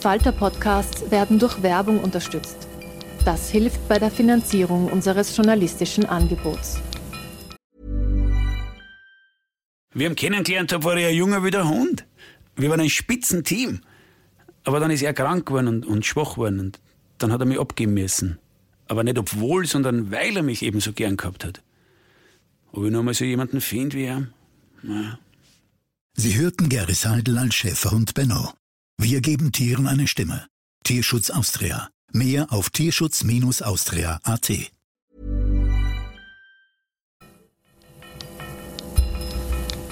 Falter-Podcasts werden durch Werbung unterstützt. Das hilft bei der Finanzierung unseres journalistischen Angebots. Wir haben kennengelernt, da war er ein Junge wie der Hund. Wir waren ein Spitzenteam. Aber dann ist er krank geworden und, und schwach geworden. Und dann hat er mich abgeben müssen. Aber nicht obwohl, sondern weil er mich eben so gern gehabt hat. Ob ich noch mal so jemanden finde wie er? Naja. Sie hörten Gary Seidel als Schäferhund Benno. Wir geben Tieren eine Stimme. Tierschutz Austria. Mehr auf tierschutz-austria.at.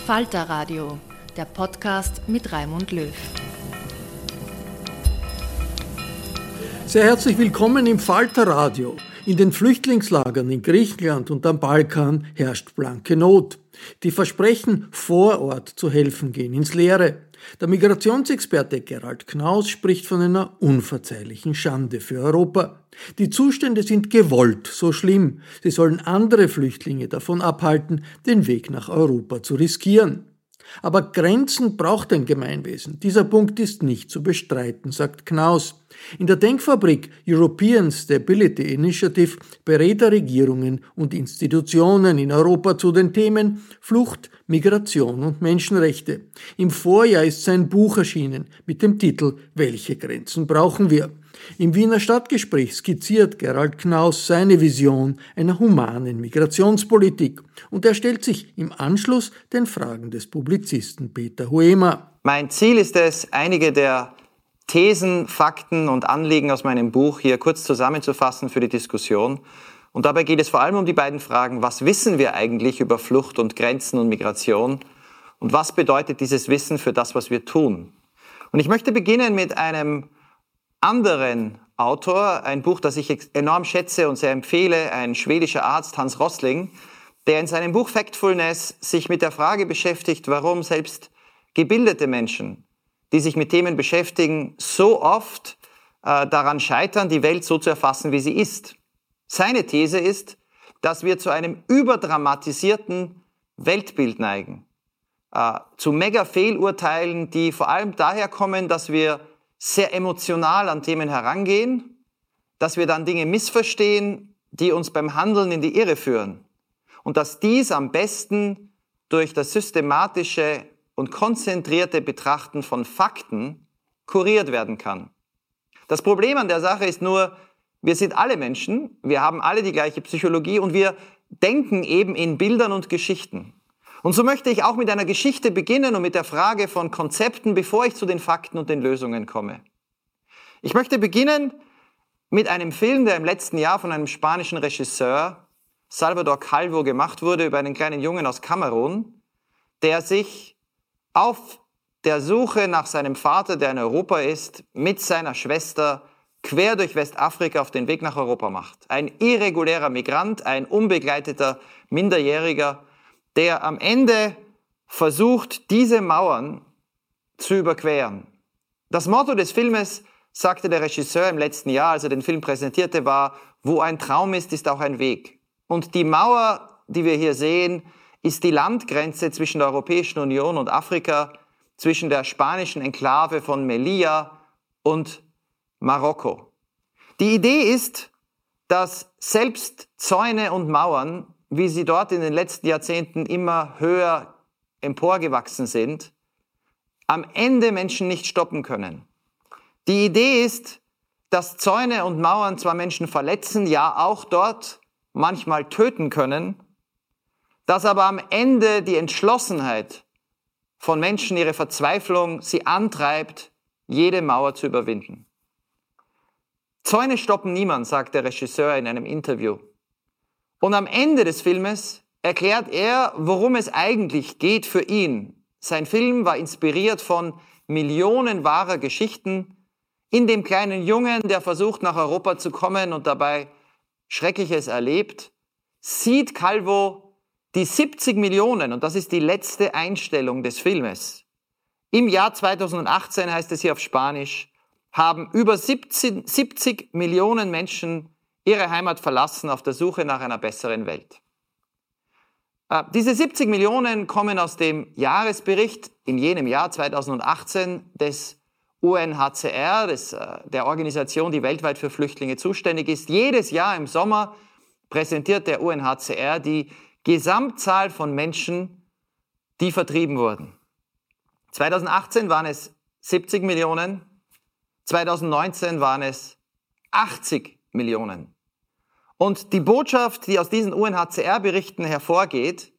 Falter Radio, der Podcast mit Raimund Löw. Sehr herzlich willkommen im Falter Radio. In den Flüchtlingslagern in Griechenland und am Balkan herrscht blanke Not. Die Versprechen, vor Ort zu helfen, gehen ins Leere. Der Migrationsexperte Gerald Knaus spricht von einer unverzeihlichen Schande für Europa. Die Zustände sind gewollt so schlimm. Sie sollen andere Flüchtlinge davon abhalten, den Weg nach Europa zu riskieren. Aber Grenzen braucht ein Gemeinwesen. Dieser Punkt ist nicht zu bestreiten, sagt Knaus. In der Denkfabrik European Stability Initiative berät er Regierungen und Institutionen in Europa zu den Themen Flucht, Migration und Menschenrechte. Im Vorjahr ist sein Buch erschienen mit dem Titel Welche Grenzen brauchen wir? Im Wiener Stadtgespräch skizziert Gerald Knaus seine Vision einer humanen Migrationspolitik und er stellt sich im Anschluss den Fragen des Publizisten Peter Huema. Mein Ziel ist es, einige der Thesen, Fakten und Anliegen aus meinem Buch hier kurz zusammenzufassen für die Diskussion. Und dabei geht es vor allem um die beiden Fragen, was wissen wir eigentlich über Flucht und Grenzen und Migration und was bedeutet dieses Wissen für das, was wir tun. Und ich möchte beginnen mit einem anderen Autor, ein Buch, das ich enorm schätze und sehr empfehle, ein schwedischer Arzt, Hans Rossling, der in seinem Buch Factfulness sich mit der Frage beschäftigt, warum selbst gebildete Menschen die sich mit Themen beschäftigen, so oft äh, daran scheitern, die Welt so zu erfassen, wie sie ist. Seine These ist, dass wir zu einem überdramatisierten Weltbild neigen, äh, zu Mega-Fehlurteilen, die vor allem daher kommen, dass wir sehr emotional an Themen herangehen, dass wir dann Dinge missverstehen, die uns beim Handeln in die Irre führen und dass dies am besten durch das systematische und konzentrierte Betrachten von Fakten kuriert werden kann. Das Problem an der Sache ist nur, wir sind alle Menschen, wir haben alle die gleiche Psychologie und wir denken eben in Bildern und Geschichten. Und so möchte ich auch mit einer Geschichte beginnen und mit der Frage von Konzepten, bevor ich zu den Fakten und den Lösungen komme. Ich möchte beginnen mit einem Film, der im letzten Jahr von einem spanischen Regisseur, Salvador Calvo, gemacht wurde, über einen kleinen Jungen aus Kamerun, der sich auf der Suche nach seinem Vater, der in Europa ist, mit seiner Schwester quer durch Westafrika auf den Weg nach Europa macht. Ein irregulärer Migrant, ein unbegleiteter Minderjähriger, der am Ende versucht, diese Mauern zu überqueren. Das Motto des Filmes, sagte der Regisseur im letzten Jahr, als er den Film präsentierte, war, wo ein Traum ist, ist auch ein Weg. Und die Mauer, die wir hier sehen, ist die Landgrenze zwischen der Europäischen Union und Afrika, zwischen der spanischen Enklave von Melilla und Marokko. Die Idee ist, dass selbst Zäune und Mauern wie sie dort in den letzten Jahrzehnten immer höher emporgewachsen sind, am Ende Menschen nicht stoppen können. Die Idee ist, dass Zäune und Mauern zwar Menschen verletzen, ja auch dort manchmal töten können, dass aber am Ende die Entschlossenheit von Menschen, ihre Verzweiflung sie antreibt, jede Mauer zu überwinden. Zäune stoppen niemand, sagt der Regisseur in einem Interview. Und am Ende des Filmes erklärt er, worum es eigentlich geht für ihn. Sein Film war inspiriert von Millionen wahrer Geschichten, in dem kleinen Jungen, der versucht nach Europa zu kommen und dabei Schreckliches erlebt, sieht Calvo die 70 Millionen, und das ist die letzte Einstellung des Filmes. Im Jahr 2018 heißt es hier auf Spanisch, haben über 17, 70 Millionen Menschen ihre Heimat verlassen auf der Suche nach einer besseren Welt. Äh, diese 70 Millionen kommen aus dem Jahresbericht in jenem Jahr 2018 des UNHCR, des, äh, der Organisation, die weltweit für Flüchtlinge zuständig ist. Jedes Jahr im Sommer präsentiert der UNHCR die Gesamtzahl von Menschen, die vertrieben wurden. 2018 waren es 70 Millionen, 2019 waren es 80 Millionen. Und die Botschaft, die aus diesen UNHCR-Berichten hervorgeht,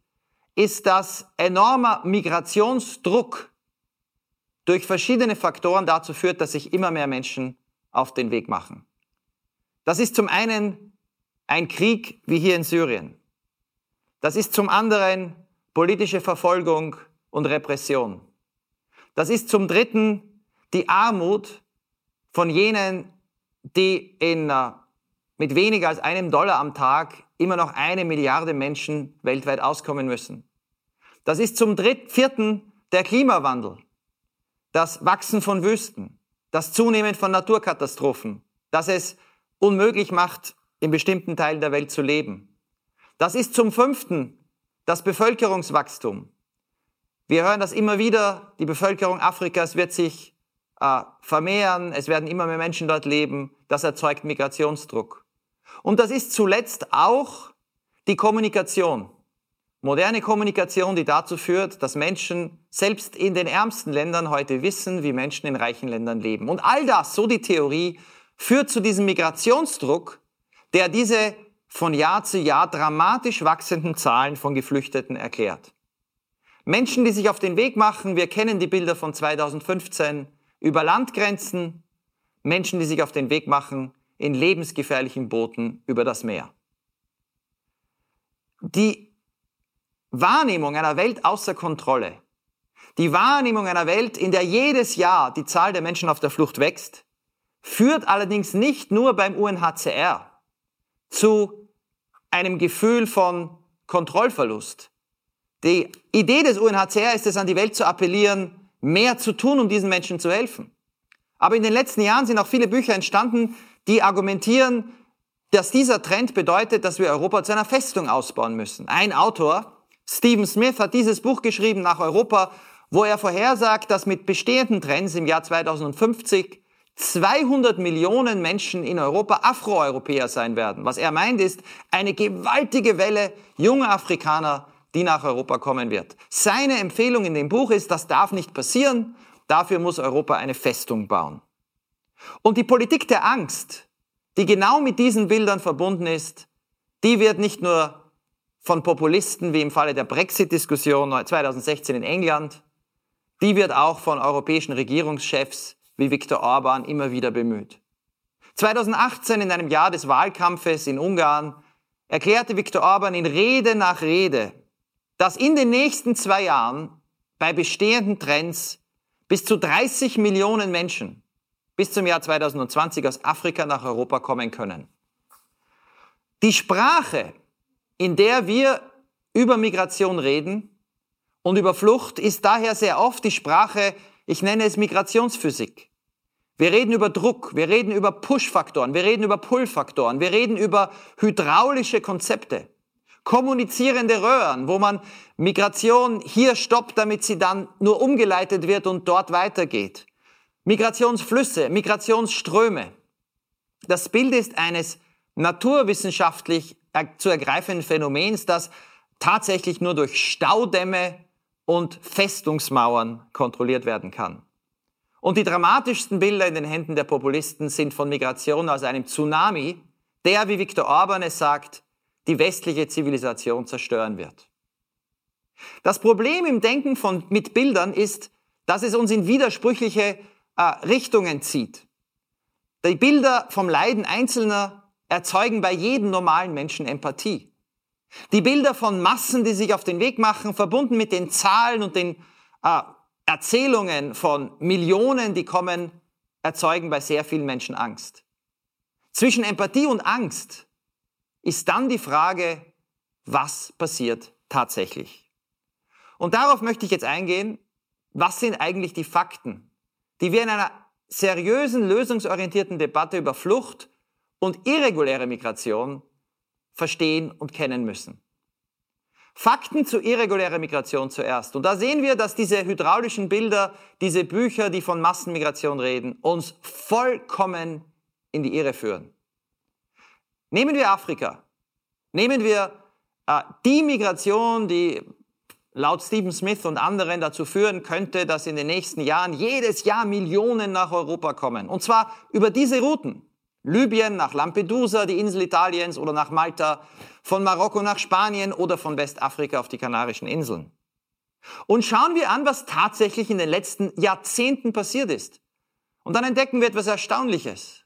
ist, dass enormer Migrationsdruck durch verschiedene Faktoren dazu führt, dass sich immer mehr Menschen auf den Weg machen. Das ist zum einen ein Krieg wie hier in Syrien. Das ist zum anderen politische Verfolgung und Repression. Das ist zum dritten die Armut von jenen, die in, uh, mit weniger als einem Dollar am Tag immer noch eine Milliarde Menschen weltweit auskommen müssen. Das ist zum dritten, vierten der Klimawandel, das Wachsen von Wüsten, das Zunehmen von Naturkatastrophen, das es unmöglich macht, in bestimmten Teilen der Welt zu leben. Das ist zum fünften das Bevölkerungswachstum. Wir hören das immer wieder, die Bevölkerung Afrikas wird sich äh, vermehren, es werden immer mehr Menschen dort leben, das erzeugt Migrationsdruck. Und das ist zuletzt auch die Kommunikation. Moderne Kommunikation, die dazu führt, dass Menschen selbst in den ärmsten Ländern heute wissen, wie Menschen in reichen Ländern leben. Und all das, so die Theorie, führt zu diesem Migrationsdruck, der diese von Jahr zu Jahr dramatisch wachsenden Zahlen von Geflüchteten erklärt. Menschen, die sich auf den Weg machen, wir kennen die Bilder von 2015, über Landgrenzen, Menschen, die sich auf den Weg machen in lebensgefährlichen Booten über das Meer. Die Wahrnehmung einer Welt außer Kontrolle, die Wahrnehmung einer Welt, in der jedes Jahr die Zahl der Menschen auf der Flucht wächst, führt allerdings nicht nur beim UNHCR zu einem Gefühl von Kontrollverlust. Die Idee des UNHCR ist es, an die Welt zu appellieren, mehr zu tun, um diesen Menschen zu helfen. Aber in den letzten Jahren sind auch viele Bücher entstanden, die argumentieren, dass dieser Trend bedeutet, dass wir Europa zu einer Festung ausbauen müssen. Ein Autor, Stephen Smith, hat dieses Buch geschrieben nach Europa, wo er vorhersagt, dass mit bestehenden Trends im Jahr 2050 200 Millionen Menschen in Europa Afroeuropäer sein werden. Was er meint ist eine gewaltige Welle junger Afrikaner, die nach Europa kommen wird. Seine Empfehlung in dem Buch ist, das darf nicht passieren, dafür muss Europa eine Festung bauen. Und die Politik der Angst, die genau mit diesen Bildern verbunden ist, die wird nicht nur von Populisten wie im Falle der Brexit-Diskussion 2016 in England, die wird auch von europäischen Regierungschefs wie Viktor Orban immer wieder bemüht. 2018 in einem Jahr des Wahlkampfes in Ungarn erklärte Viktor Orban in Rede nach Rede, dass in den nächsten zwei Jahren bei bestehenden Trends bis zu 30 Millionen Menschen bis zum Jahr 2020 aus Afrika nach Europa kommen können. Die Sprache, in der wir über Migration reden und über Flucht, ist daher sehr oft die Sprache, ich nenne es Migrationsphysik. Wir reden über Druck, wir reden über Push-Faktoren, wir reden über Pull-Faktoren, wir reden über hydraulische Konzepte kommunizierende Röhren, wo man Migration hier stoppt, damit sie dann nur umgeleitet wird und dort weitergeht. Migrationsflüsse, Migrationsströme. Das Bild ist eines naturwissenschaftlich zu ergreifenden Phänomens, das tatsächlich nur durch Staudämme und Festungsmauern kontrolliert werden kann. Und die dramatischsten Bilder in den Händen der Populisten sind von Migration aus einem Tsunami, der, wie Viktor Orban es sagt, die westliche Zivilisation zerstören wird. Das Problem im Denken von, mit Bildern ist, dass es uns in widersprüchliche äh, Richtungen zieht. Die Bilder vom Leiden Einzelner erzeugen bei jedem normalen Menschen Empathie. Die Bilder von Massen, die sich auf den Weg machen, verbunden mit den Zahlen und den äh, Erzählungen von Millionen, die kommen, erzeugen bei sehr vielen Menschen Angst. Zwischen Empathie und Angst ist dann die Frage, was passiert tatsächlich? Und darauf möchte ich jetzt eingehen, was sind eigentlich die Fakten, die wir in einer seriösen, lösungsorientierten Debatte über Flucht und irreguläre Migration verstehen und kennen müssen. Fakten zu irregulärer Migration zuerst. Und da sehen wir, dass diese hydraulischen Bilder, diese Bücher, die von Massenmigration reden, uns vollkommen in die Irre führen. Nehmen wir Afrika. Nehmen wir äh, die Migration, die laut Stephen Smith und anderen dazu führen könnte, dass in den nächsten Jahren jedes Jahr Millionen nach Europa kommen. Und zwar über diese Routen. Libyen nach Lampedusa, die Insel Italiens oder nach Malta, von Marokko nach Spanien oder von Westafrika auf die Kanarischen Inseln. Und schauen wir an, was tatsächlich in den letzten Jahrzehnten passiert ist. Und dann entdecken wir etwas Erstaunliches.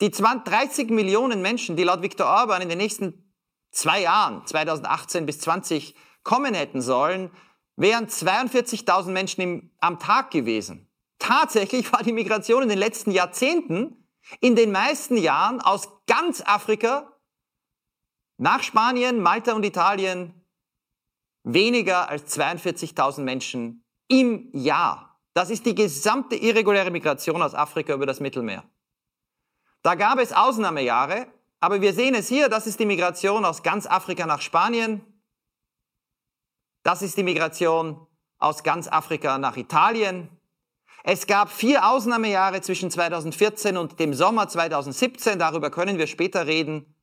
Die 20, 30 Millionen Menschen, die laut Viktor Orban in den nächsten zwei Jahren, 2018 bis 20, kommen hätten sollen, wären 42.000 Menschen im, am Tag gewesen. Tatsächlich war die Migration in den letzten Jahrzehnten in den meisten Jahren aus ganz Afrika nach Spanien, Malta und Italien weniger als 42.000 Menschen im Jahr. Das ist die gesamte irreguläre Migration aus Afrika über das Mittelmeer. Da gab es Ausnahmejahre, aber wir sehen es hier, das ist die Migration aus ganz Afrika nach Spanien, das ist die Migration aus ganz Afrika nach Italien. Es gab vier Ausnahmejahre zwischen 2014 und dem Sommer 2017, darüber können wir später reden.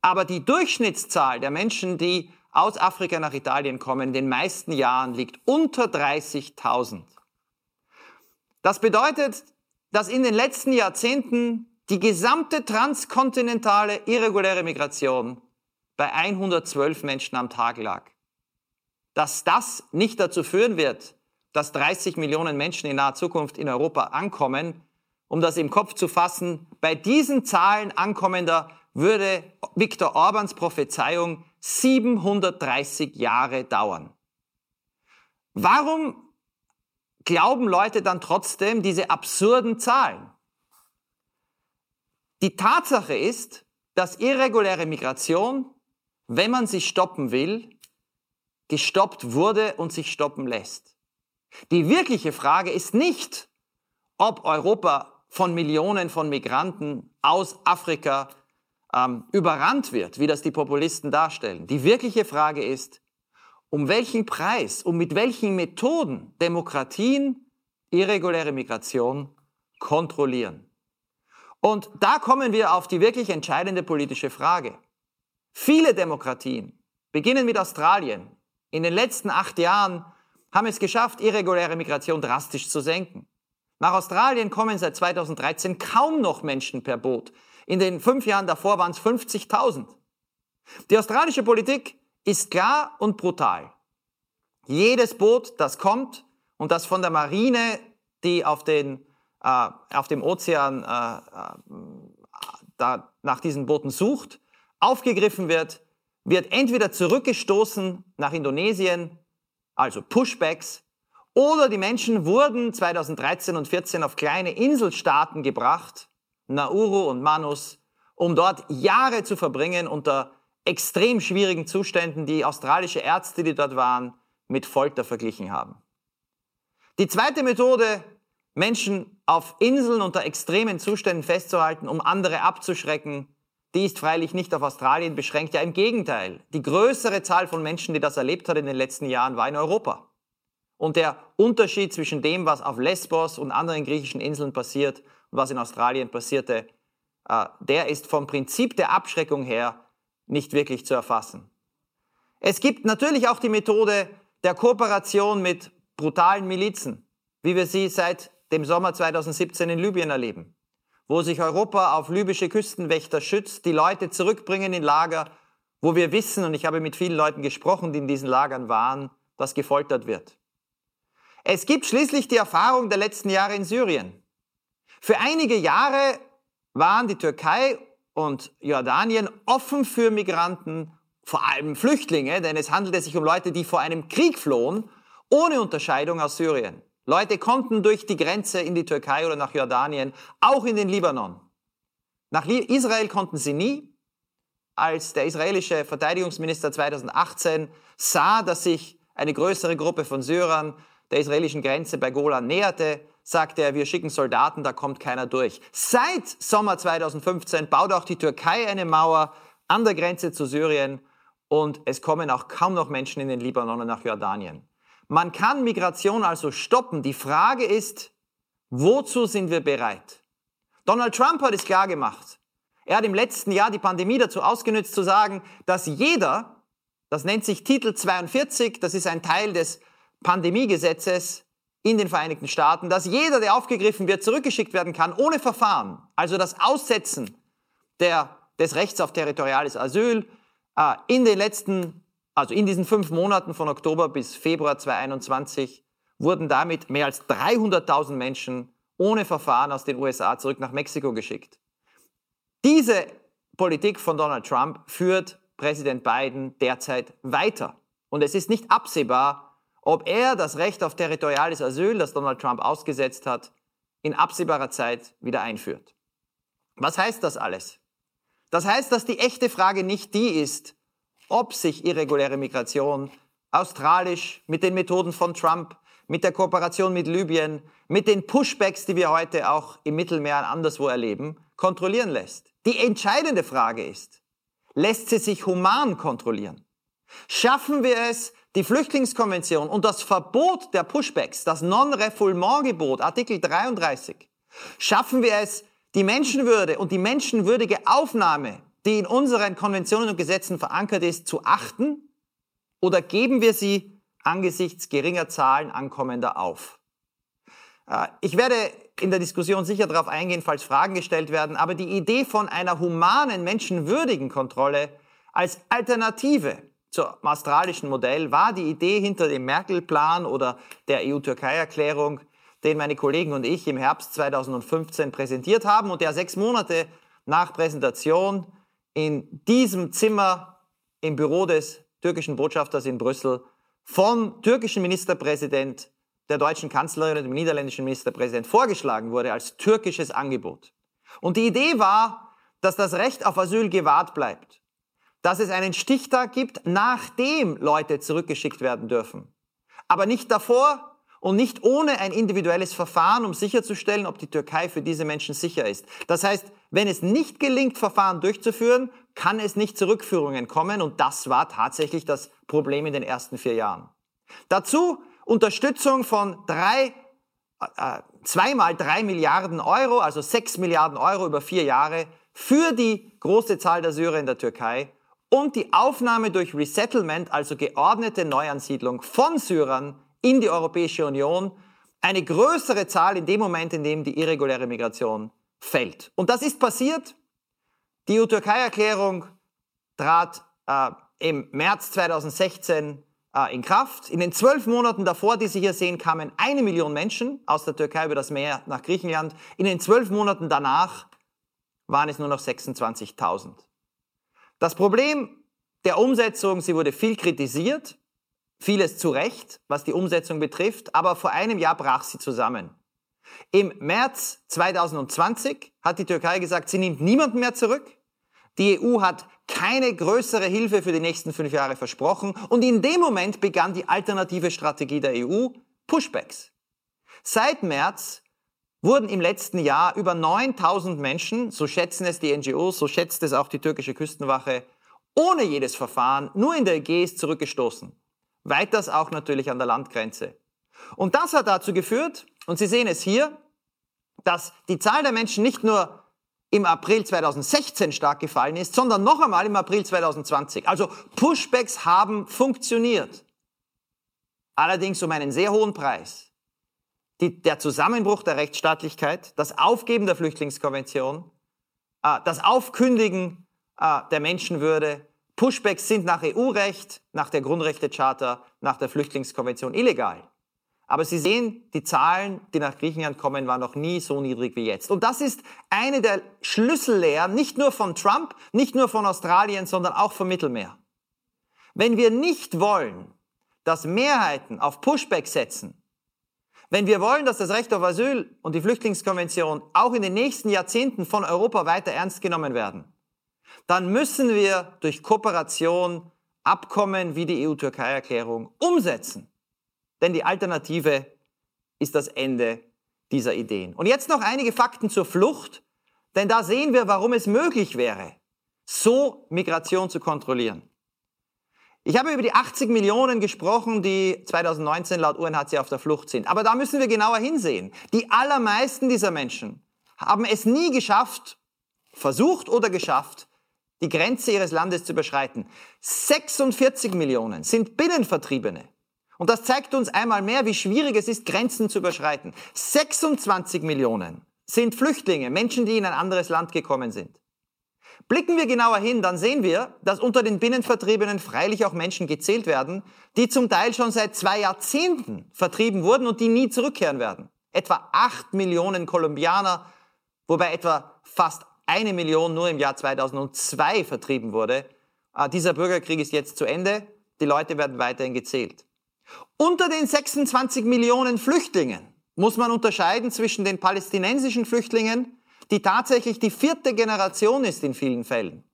Aber die Durchschnittszahl der Menschen, die aus Afrika nach Italien kommen, in den meisten Jahren liegt unter 30.000. Das bedeutet, dass in den letzten Jahrzehnten die gesamte transkontinentale irreguläre Migration bei 112 Menschen am Tag lag dass das nicht dazu führen wird, dass 30 Millionen Menschen in naher Zukunft in Europa ankommen, um das im Kopf zu fassen, bei diesen Zahlen ankommender würde Viktor Orbans Prophezeiung 730 Jahre dauern. Warum glauben Leute dann trotzdem diese absurden Zahlen? Die Tatsache ist, dass irreguläre Migration, wenn man sie stoppen will, gestoppt wurde und sich stoppen lässt. Die wirkliche Frage ist nicht, ob Europa von Millionen von Migranten aus Afrika ähm, überrannt wird, wie das die Populisten darstellen. Die wirkliche Frage ist, um welchen Preis, um mit welchen Methoden Demokratien irreguläre Migration kontrollieren. Und da kommen wir auf die wirklich entscheidende politische Frage. Viele Demokratien, beginnen mit Australien, in den letzten acht Jahren haben es geschafft, irreguläre Migration drastisch zu senken. Nach Australien kommen seit 2013 kaum noch Menschen per Boot. In den fünf Jahren davor waren es 50.000. Die australische Politik ist klar und brutal. Jedes Boot, das kommt und das von der Marine, die auf, den, äh, auf dem Ozean äh, äh, da nach diesen Booten sucht, aufgegriffen wird, wird entweder zurückgestoßen nach Indonesien, also Pushbacks, oder die Menschen wurden 2013 und 2014 auf kleine Inselstaaten gebracht, Nauru und Manus, um dort Jahre zu verbringen unter extrem schwierigen Zuständen, die australische Ärzte, die dort waren, mit Folter verglichen haben. Die zweite Methode, Menschen auf Inseln unter extremen Zuständen festzuhalten, um andere abzuschrecken, die ist freilich nicht auf Australien beschränkt, ja im Gegenteil. Die größere Zahl von Menschen, die das erlebt hat in den letzten Jahren, war in Europa. Und der Unterschied zwischen dem, was auf Lesbos und anderen griechischen Inseln passiert und was in Australien passierte, äh, der ist vom Prinzip der Abschreckung her nicht wirklich zu erfassen. Es gibt natürlich auch die Methode der Kooperation mit brutalen Milizen, wie wir sie seit dem Sommer 2017 in Libyen erleben, wo sich Europa auf libysche Küstenwächter schützt, die Leute zurückbringen in Lager, wo wir wissen, und ich habe mit vielen Leuten gesprochen, die in diesen Lagern waren, dass gefoltert wird. Es gibt schließlich die Erfahrung der letzten Jahre in Syrien. Für einige Jahre waren die Türkei und Jordanien offen für Migranten, vor allem Flüchtlinge, denn es handelte sich um Leute, die vor einem Krieg flohen, ohne Unterscheidung aus Syrien. Leute konnten durch die Grenze in die Türkei oder nach Jordanien, auch in den Libanon. Nach Israel konnten sie nie. Als der israelische Verteidigungsminister 2018 sah, dass sich eine größere Gruppe von Syrern der israelischen Grenze bei Golan näherte, sagte er, wir schicken Soldaten, da kommt keiner durch. Seit Sommer 2015 baut auch die Türkei eine Mauer an der Grenze zu Syrien und es kommen auch kaum noch Menschen in den Libanon und nach Jordanien. Man kann Migration also stoppen. Die Frage ist, wozu sind wir bereit? Donald Trump hat es klar gemacht. Er hat im letzten Jahr die Pandemie dazu ausgenutzt zu sagen, dass jeder, das nennt sich Titel 42, das ist ein Teil des Pandemiegesetzes, in den Vereinigten Staaten, dass jeder, der aufgegriffen wird, zurückgeschickt werden kann ohne Verfahren. Also das Aussetzen der, des Rechts auf territoriales Asyl äh, in den letzten, also in diesen fünf Monaten von Oktober bis Februar 2021 wurden damit mehr als 300.000 Menschen ohne Verfahren aus den USA zurück nach Mexiko geschickt. Diese Politik von Donald Trump führt Präsident Biden derzeit weiter. Und es ist nicht absehbar, ob er das Recht auf territoriales Asyl, das Donald Trump ausgesetzt hat, in absehbarer Zeit wieder einführt. Was heißt das alles? Das heißt, dass die echte Frage nicht die ist, ob sich irreguläre Migration australisch mit den Methoden von Trump, mit der Kooperation mit Libyen, mit den Pushbacks, die wir heute auch im Mittelmeer und anderswo erleben, kontrollieren lässt. Die entscheidende Frage ist, lässt sie sich human kontrollieren? Schaffen wir es, die Flüchtlingskonvention und das Verbot der Pushbacks, das Non-Refoulement-Gebot, Artikel 33, schaffen wir es, die Menschenwürde und die menschenwürdige Aufnahme, die in unseren Konventionen und Gesetzen verankert ist, zu achten? Oder geben wir sie angesichts geringer Zahlen Ankommender auf? Äh, ich werde in der Diskussion sicher darauf eingehen, falls Fragen gestellt werden, aber die Idee von einer humanen, menschenwürdigen Kontrolle als Alternative zum australischen Modell war die Idee hinter dem Merkel-Plan oder der EU-Türkei-Erklärung, den meine Kollegen und ich im Herbst 2015 präsentiert haben und der sechs Monate nach Präsentation in diesem Zimmer im Büro des türkischen Botschafters in Brüssel vom türkischen Ministerpräsident, der deutschen Kanzlerin und dem niederländischen Ministerpräsident vorgeschlagen wurde als türkisches Angebot. Und die Idee war, dass das Recht auf Asyl gewahrt bleibt dass es einen Stichtag gibt, nachdem Leute zurückgeschickt werden dürfen. Aber nicht davor und nicht ohne ein individuelles Verfahren, um sicherzustellen, ob die Türkei für diese Menschen sicher ist. Das heißt, wenn es nicht gelingt, Verfahren durchzuführen, kann es nicht zu Rückführungen kommen und das war tatsächlich das Problem in den ersten vier Jahren. Dazu Unterstützung von drei, äh, zweimal drei Milliarden Euro, also sechs Milliarden Euro über vier Jahre für die große Zahl der Syrer in der Türkei und die Aufnahme durch Resettlement, also geordnete Neuansiedlung von Syrern in die Europäische Union, eine größere Zahl in dem Moment, in dem die irreguläre Migration fällt. Und das ist passiert. Die EU-Türkei-Erklärung trat äh, im März 2016 äh, in Kraft. In den zwölf Monaten davor, die Sie hier sehen, kamen eine Million Menschen aus der Türkei über das Meer nach Griechenland. In den zwölf Monaten danach waren es nur noch 26.000. Das Problem der Umsetzung, sie wurde viel kritisiert, vieles zu Recht, was die Umsetzung betrifft, aber vor einem Jahr brach sie zusammen. Im März 2020 hat die Türkei gesagt, sie nimmt niemanden mehr zurück. Die EU hat keine größere Hilfe für die nächsten fünf Jahre versprochen und in dem Moment begann die alternative Strategie der EU, Pushbacks. Seit März wurden im letzten Jahr über 9000 Menschen, so schätzen es die NGOs, so schätzt es auch die türkische Küstenwache, ohne jedes Verfahren nur in der Ägäis zurückgestoßen. Weiters auch natürlich an der Landgrenze. Und das hat dazu geführt, und Sie sehen es hier, dass die Zahl der Menschen nicht nur im April 2016 stark gefallen ist, sondern noch einmal im April 2020. Also Pushbacks haben funktioniert. Allerdings um einen sehr hohen Preis. Die, der Zusammenbruch der Rechtsstaatlichkeit, das Aufgeben der Flüchtlingskonvention, äh, das Aufkündigen äh, der Menschenwürde, Pushbacks sind nach EU-Recht, nach der Grundrechtecharta, nach der Flüchtlingskonvention illegal. Aber Sie sehen, die Zahlen, die nach Griechenland kommen, waren noch nie so niedrig wie jetzt. Und das ist eine der Schlüssellehren, nicht nur von Trump, nicht nur von Australien, sondern auch vom Mittelmeer. Wenn wir nicht wollen, dass Mehrheiten auf Pushback setzen, wenn wir wollen, dass das Recht auf Asyl und die Flüchtlingskonvention auch in den nächsten Jahrzehnten von Europa weiter ernst genommen werden, dann müssen wir durch Kooperation Abkommen wie die EU-Türkei-Erklärung umsetzen. Denn die Alternative ist das Ende dieser Ideen. Und jetzt noch einige Fakten zur Flucht, denn da sehen wir, warum es möglich wäre, so Migration zu kontrollieren. Ich habe über die 80 Millionen gesprochen, die 2019 laut UNHCR auf der Flucht sind. Aber da müssen wir genauer hinsehen. Die allermeisten dieser Menschen haben es nie geschafft, versucht oder geschafft, die Grenze ihres Landes zu überschreiten. 46 Millionen sind Binnenvertriebene. Und das zeigt uns einmal mehr, wie schwierig es ist, Grenzen zu überschreiten. 26 Millionen sind Flüchtlinge, Menschen, die in ein anderes Land gekommen sind. Blicken wir genauer hin, dann sehen wir, dass unter den Binnenvertriebenen freilich auch Menschen gezählt werden, die zum Teil schon seit zwei Jahrzehnten vertrieben wurden und die nie zurückkehren werden. Etwa acht Millionen Kolumbianer, wobei etwa fast eine Million nur im Jahr 2002 vertrieben wurde. Äh, dieser Bürgerkrieg ist jetzt zu Ende. Die Leute werden weiterhin gezählt. Unter den 26 Millionen Flüchtlingen muss man unterscheiden zwischen den palästinensischen Flüchtlingen, die tatsächlich die vierte Generation ist in vielen Fällen.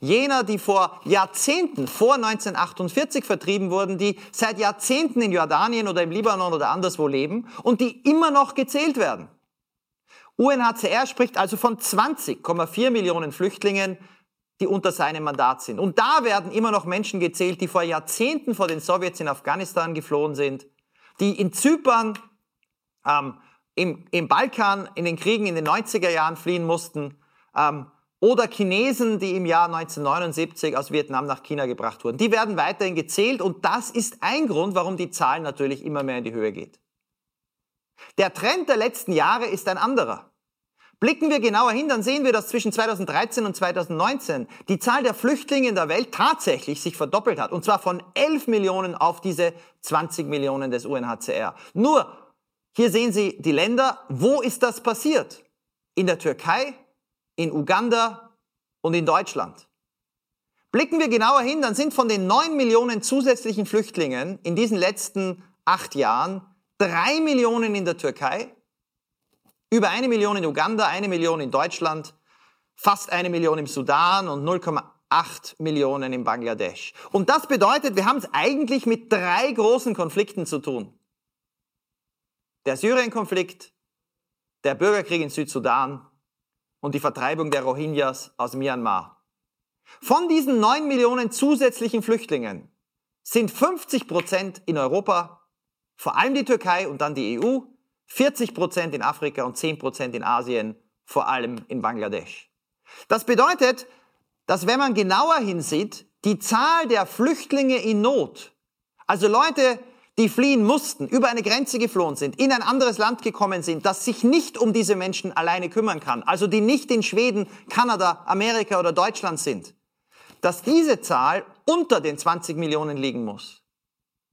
Jener, die vor Jahrzehnten, vor 1948 vertrieben wurden, die seit Jahrzehnten in Jordanien oder im Libanon oder anderswo leben und die immer noch gezählt werden. UNHCR spricht also von 20,4 Millionen Flüchtlingen, die unter seinem Mandat sind. Und da werden immer noch Menschen gezählt, die vor Jahrzehnten vor den Sowjets in Afghanistan geflohen sind, die in Zypern, ähm, im, im Balkan, in den Kriegen in den 90er Jahren fliehen mussten, ähm, oder Chinesen, die im Jahr 1979 aus Vietnam nach China gebracht wurden. Die werden weiterhin gezählt und das ist ein Grund, warum die Zahl natürlich immer mehr in die Höhe geht. Der Trend der letzten Jahre ist ein anderer. Blicken wir genauer hin, dann sehen wir, dass zwischen 2013 und 2019 die Zahl der Flüchtlinge in der Welt tatsächlich sich verdoppelt hat. Und zwar von 11 Millionen auf diese 20 Millionen des UNHCR. Nur, hier sehen Sie die Länder. Wo ist das passiert? In der Türkei, in Uganda und in Deutschland. Blicken wir genauer hin, dann sind von den 9 Millionen zusätzlichen Flüchtlingen in diesen letzten acht Jahren drei Millionen in der Türkei, über eine Million in Uganda, eine Million in Deutschland, fast eine Million im Sudan und 0,8 Millionen in Bangladesch. Und das bedeutet, wir haben es eigentlich mit drei großen Konflikten zu tun. Der Syrien-Konflikt, der Bürgerkrieg in Südsudan und die Vertreibung der Rohingyas aus Myanmar. Von diesen neun Millionen zusätzlichen Flüchtlingen sind 50 Prozent in Europa, vor allem die Türkei und dann die EU, 40 Prozent in Afrika und 10 Prozent in Asien, vor allem in Bangladesch. Das bedeutet, dass wenn man genauer hinsieht, die Zahl der Flüchtlinge in Not, also Leute, die fliehen mussten, über eine Grenze geflohen sind, in ein anderes Land gekommen sind, das sich nicht um diese Menschen alleine kümmern kann, also die nicht in Schweden, Kanada, Amerika oder Deutschland sind, dass diese Zahl unter den 20 Millionen liegen muss.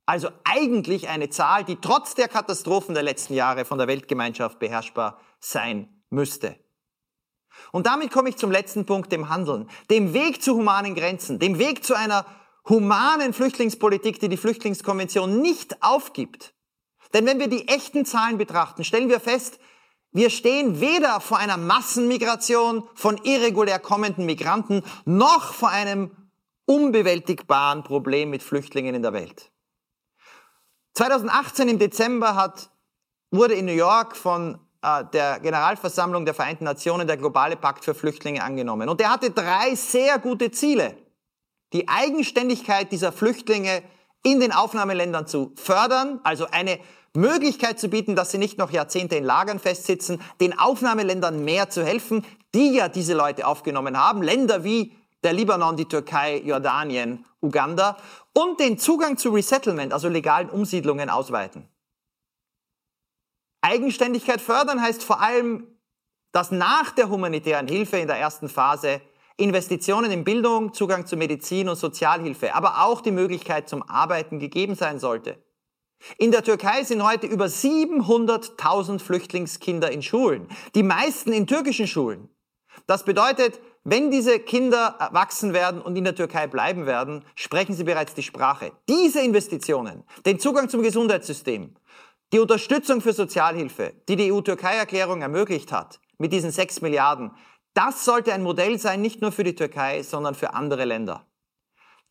Also eigentlich eine Zahl, die trotz der Katastrophen der letzten Jahre von der Weltgemeinschaft beherrschbar sein müsste. Und damit komme ich zum letzten Punkt, dem Handeln, dem Weg zu humanen Grenzen, dem Weg zu einer humanen Flüchtlingspolitik, die die Flüchtlingskonvention nicht aufgibt. Denn wenn wir die echten Zahlen betrachten, stellen wir fest, wir stehen weder vor einer Massenmigration von irregulär kommenden Migranten, noch vor einem unbewältigbaren Problem mit Flüchtlingen in der Welt. 2018 im Dezember hat, wurde in New York von äh, der Generalversammlung der Vereinten Nationen der globale Pakt für Flüchtlinge angenommen. Und der hatte drei sehr gute Ziele. Die Eigenständigkeit dieser Flüchtlinge in den Aufnahmeländern zu fördern, also eine Möglichkeit zu bieten, dass sie nicht noch Jahrzehnte in Lagern festsitzen, den Aufnahmeländern mehr zu helfen, die ja diese Leute aufgenommen haben, Länder wie der Libanon, die Türkei, Jordanien, Uganda und den Zugang zu Resettlement, also legalen Umsiedlungen ausweiten. Eigenständigkeit fördern heißt vor allem, dass nach der humanitären Hilfe in der ersten Phase Investitionen in Bildung, Zugang zu Medizin und Sozialhilfe, aber auch die Möglichkeit zum Arbeiten gegeben sein sollte. In der Türkei sind heute über 700.000 Flüchtlingskinder in Schulen, die meisten in türkischen Schulen. Das bedeutet, wenn diese Kinder erwachsen werden und in der Türkei bleiben werden, sprechen sie bereits die Sprache. Diese Investitionen, den Zugang zum Gesundheitssystem, die Unterstützung für Sozialhilfe, die die EU-Türkei-Erklärung ermöglicht hat, mit diesen sechs Milliarden, das sollte ein Modell sein, nicht nur für die Türkei, sondern für andere Länder.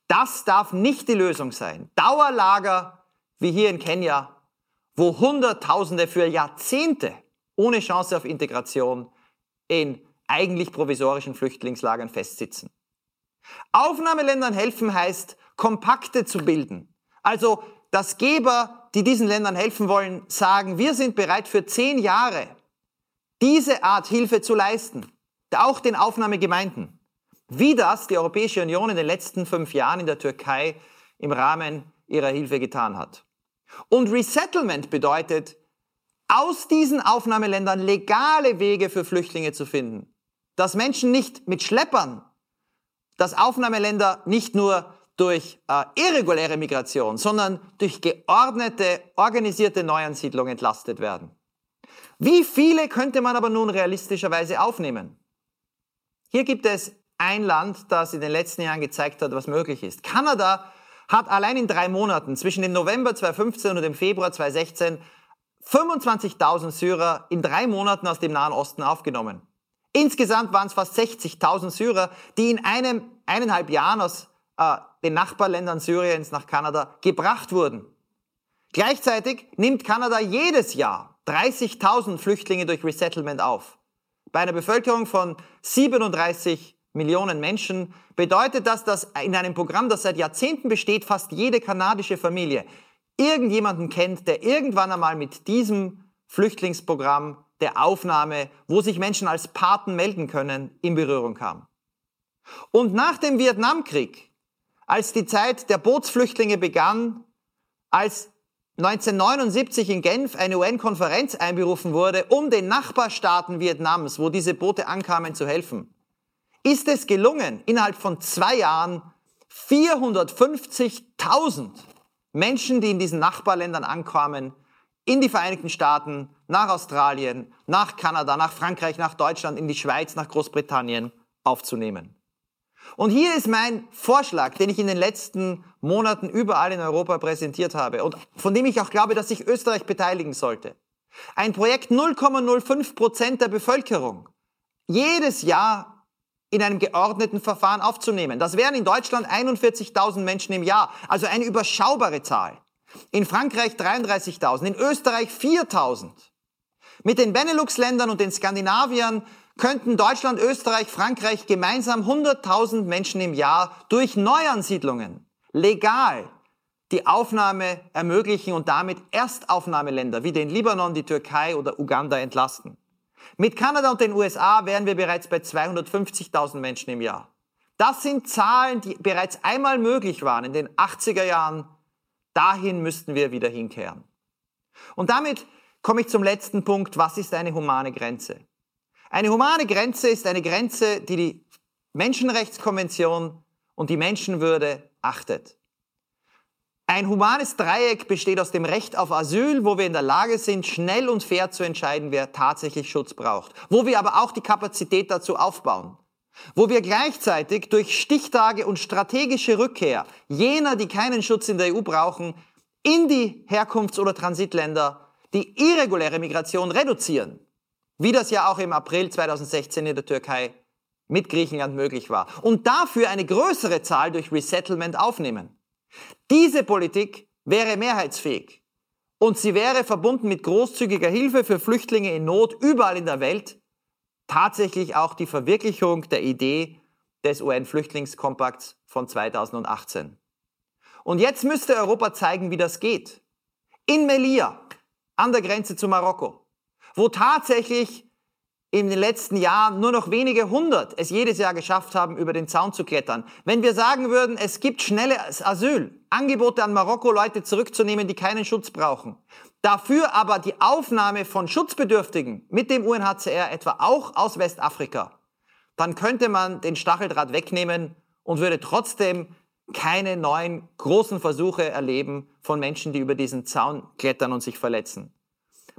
Das darf nicht die Lösung sein. Dauerlager wie hier in Kenia, wo Hunderttausende für Jahrzehnte ohne Chance auf Integration in eigentlich provisorischen Flüchtlingslagern festsitzen. Aufnahmeländern helfen heißt, Kompakte zu bilden. Also, dass Geber, die diesen Ländern helfen wollen, sagen, wir sind bereit für zehn Jahre diese Art Hilfe zu leisten. Auch den Aufnahmegemeinden. Wie das die Europäische Union in den letzten fünf Jahren in der Türkei im Rahmen ihrer Hilfe getan hat. Und Resettlement bedeutet, aus diesen Aufnahmeländern legale Wege für Flüchtlinge zu finden. Dass Menschen nicht mit Schleppern, dass Aufnahmeländer nicht nur durch äh, irreguläre Migration, sondern durch geordnete, organisierte Neuansiedlung entlastet werden. Wie viele könnte man aber nun realistischerweise aufnehmen? Hier gibt es ein Land, das in den letzten Jahren gezeigt hat, was möglich ist. Kanada hat allein in drei Monaten zwischen dem November 2015 und dem Februar 2016 25.000 Syrer in drei Monaten aus dem Nahen Osten aufgenommen. Insgesamt waren es fast 60.000 Syrer, die in einem eineinhalb Jahren aus äh, den Nachbarländern Syriens nach Kanada gebracht wurden. Gleichzeitig nimmt Kanada jedes Jahr 30.000 Flüchtlinge durch Resettlement auf. Bei einer Bevölkerung von 37 Millionen Menschen bedeutet das, dass in einem Programm, das seit Jahrzehnten besteht, fast jede kanadische Familie irgendjemanden kennt, der irgendwann einmal mit diesem Flüchtlingsprogramm der Aufnahme, wo sich Menschen als Paten melden können, in Berührung kam. Und nach dem Vietnamkrieg, als die Zeit der Bootsflüchtlinge begann, als 1979 in Genf eine UN-Konferenz einberufen wurde, um den Nachbarstaaten Vietnams, wo diese Boote ankamen, zu helfen, ist es gelungen, innerhalb von zwei Jahren 450.000 Menschen, die in diesen Nachbarländern ankamen, in die Vereinigten Staaten, nach Australien, nach Kanada, nach Frankreich, nach Deutschland, in die Schweiz, nach Großbritannien aufzunehmen. Und hier ist mein Vorschlag, den ich in den letzten Monaten überall in Europa präsentiert habe und von dem ich auch glaube, dass sich Österreich beteiligen sollte. Ein Projekt 0,05 Prozent der Bevölkerung jedes Jahr in einem geordneten Verfahren aufzunehmen. Das wären in Deutschland 41.000 Menschen im Jahr, also eine überschaubare Zahl. In Frankreich 33.000, in Österreich 4.000. Mit den Benelux-Ländern und den Skandinaviern könnten Deutschland, Österreich, Frankreich gemeinsam 100.000 Menschen im Jahr durch Neuansiedlungen legal die Aufnahme ermöglichen und damit Erstaufnahmeländer wie den Libanon, die Türkei oder Uganda entlasten. Mit Kanada und den USA wären wir bereits bei 250.000 Menschen im Jahr. Das sind Zahlen, die bereits einmal möglich waren in den 80er Jahren. Dahin müssten wir wieder hinkehren. Und damit komme ich zum letzten Punkt. Was ist eine humane Grenze? Eine humane Grenze ist eine Grenze, die die Menschenrechtskonvention und die Menschenwürde achtet. Ein humanes Dreieck besteht aus dem Recht auf Asyl, wo wir in der Lage sind, schnell und fair zu entscheiden, wer tatsächlich Schutz braucht, wo wir aber auch die Kapazität dazu aufbauen, wo wir gleichzeitig durch Stichtage und strategische Rückkehr jener, die keinen Schutz in der EU brauchen, in die Herkunfts- oder Transitländer die irreguläre Migration reduzieren wie das ja auch im April 2016 in der Türkei mit Griechenland möglich war. Und dafür eine größere Zahl durch Resettlement aufnehmen. Diese Politik wäre mehrheitsfähig. Und sie wäre verbunden mit großzügiger Hilfe für Flüchtlinge in Not überall in der Welt tatsächlich auch die Verwirklichung der Idee des UN-Flüchtlingskompakts von 2018. Und jetzt müsste Europa zeigen, wie das geht. In Melia, an der Grenze zu Marokko, wo tatsächlich in den letzten Jahren nur noch wenige hundert es jedes Jahr geschafft haben, über den Zaun zu klettern. Wenn wir sagen würden, es gibt schnelles Asyl, Angebote an Marokko, Leute zurückzunehmen, die keinen Schutz brauchen, dafür aber die Aufnahme von Schutzbedürftigen mit dem UNHCR etwa auch aus Westafrika, dann könnte man den Stacheldraht wegnehmen und würde trotzdem keine neuen großen Versuche erleben von Menschen, die über diesen Zaun klettern und sich verletzen.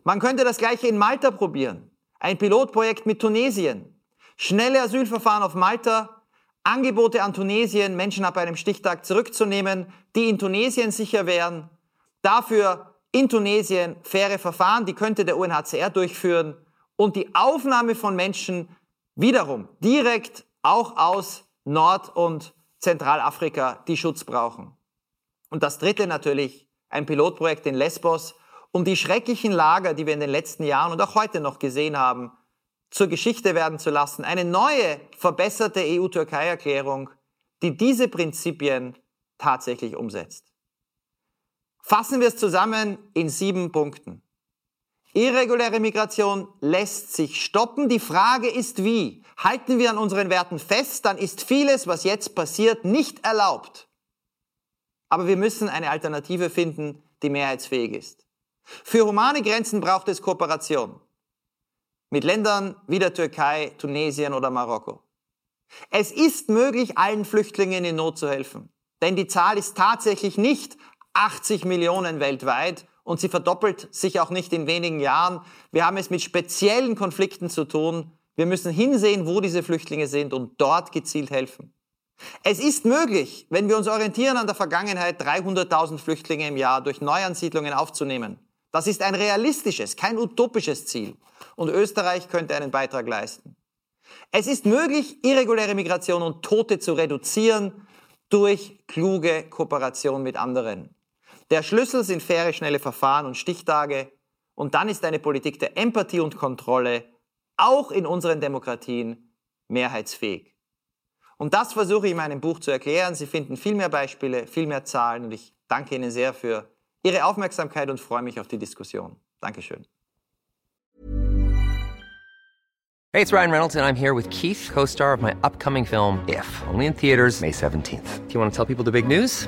Man könnte das gleiche in Malta probieren. Ein Pilotprojekt mit Tunesien. Schnelle Asylverfahren auf Malta. Angebote an Tunesien, Menschen ab einem Stichtag zurückzunehmen, die in Tunesien sicher wären. Dafür in Tunesien faire Verfahren, die könnte der UNHCR durchführen. Und die Aufnahme von Menschen wiederum direkt auch aus Nord- und Zentralafrika, die Schutz brauchen. Und das dritte natürlich, ein Pilotprojekt in Lesbos, um die schrecklichen Lager, die wir in den letzten Jahren und auch heute noch gesehen haben, zur Geschichte werden zu lassen. Eine neue, verbesserte EU-Türkei-Erklärung, die diese Prinzipien tatsächlich umsetzt. Fassen wir es zusammen in sieben Punkten. Irreguläre Migration lässt sich stoppen. Die Frage ist wie. Halten wir an unseren Werten fest, dann ist vieles, was jetzt passiert, nicht erlaubt. Aber wir müssen eine Alternative finden, die mehrheitsfähig ist. Für humane Grenzen braucht es Kooperation. Mit Ländern wie der Türkei, Tunesien oder Marokko. Es ist möglich, allen Flüchtlingen in Not zu helfen. Denn die Zahl ist tatsächlich nicht 80 Millionen weltweit und sie verdoppelt sich auch nicht in wenigen Jahren. Wir haben es mit speziellen Konflikten zu tun. Wir müssen hinsehen, wo diese Flüchtlinge sind und dort gezielt helfen. Es ist möglich, wenn wir uns orientieren an der Vergangenheit, 300.000 Flüchtlinge im Jahr durch Neuansiedlungen aufzunehmen. Das ist ein realistisches, kein utopisches Ziel. Und Österreich könnte einen Beitrag leisten. Es ist möglich, irreguläre Migration und Tote zu reduzieren durch kluge Kooperation mit anderen. Der Schlüssel sind faire, schnelle Verfahren und Stichtage. Und dann ist eine Politik der Empathie und Kontrolle auch in unseren Demokratien mehrheitsfähig. Und das versuche ich in meinem Buch zu erklären. Sie finden viel mehr Beispiele, viel mehr Zahlen und ich danke Ihnen sehr für Ihre Aufmerksamkeit und freue mich auf die Diskussion. Dankeschön. Hey, it's Ryan Reynolds and I'm here with Keith, co-star of my upcoming film If, only in theaters May 17th. Do you want to tell people the big news?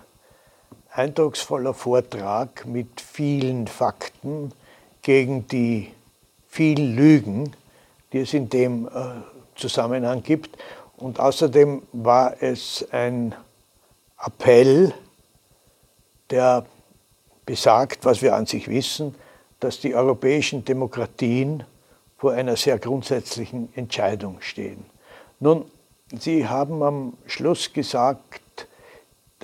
eindrucksvoller Vortrag mit vielen Fakten gegen die vielen Lügen, die es in dem äh, Zusammenhang gibt. Und außerdem war es ein Appell, der besagt, was wir an sich wissen, dass die europäischen Demokratien vor einer sehr grundsätzlichen Entscheidung stehen. Nun, Sie haben am Schluss gesagt,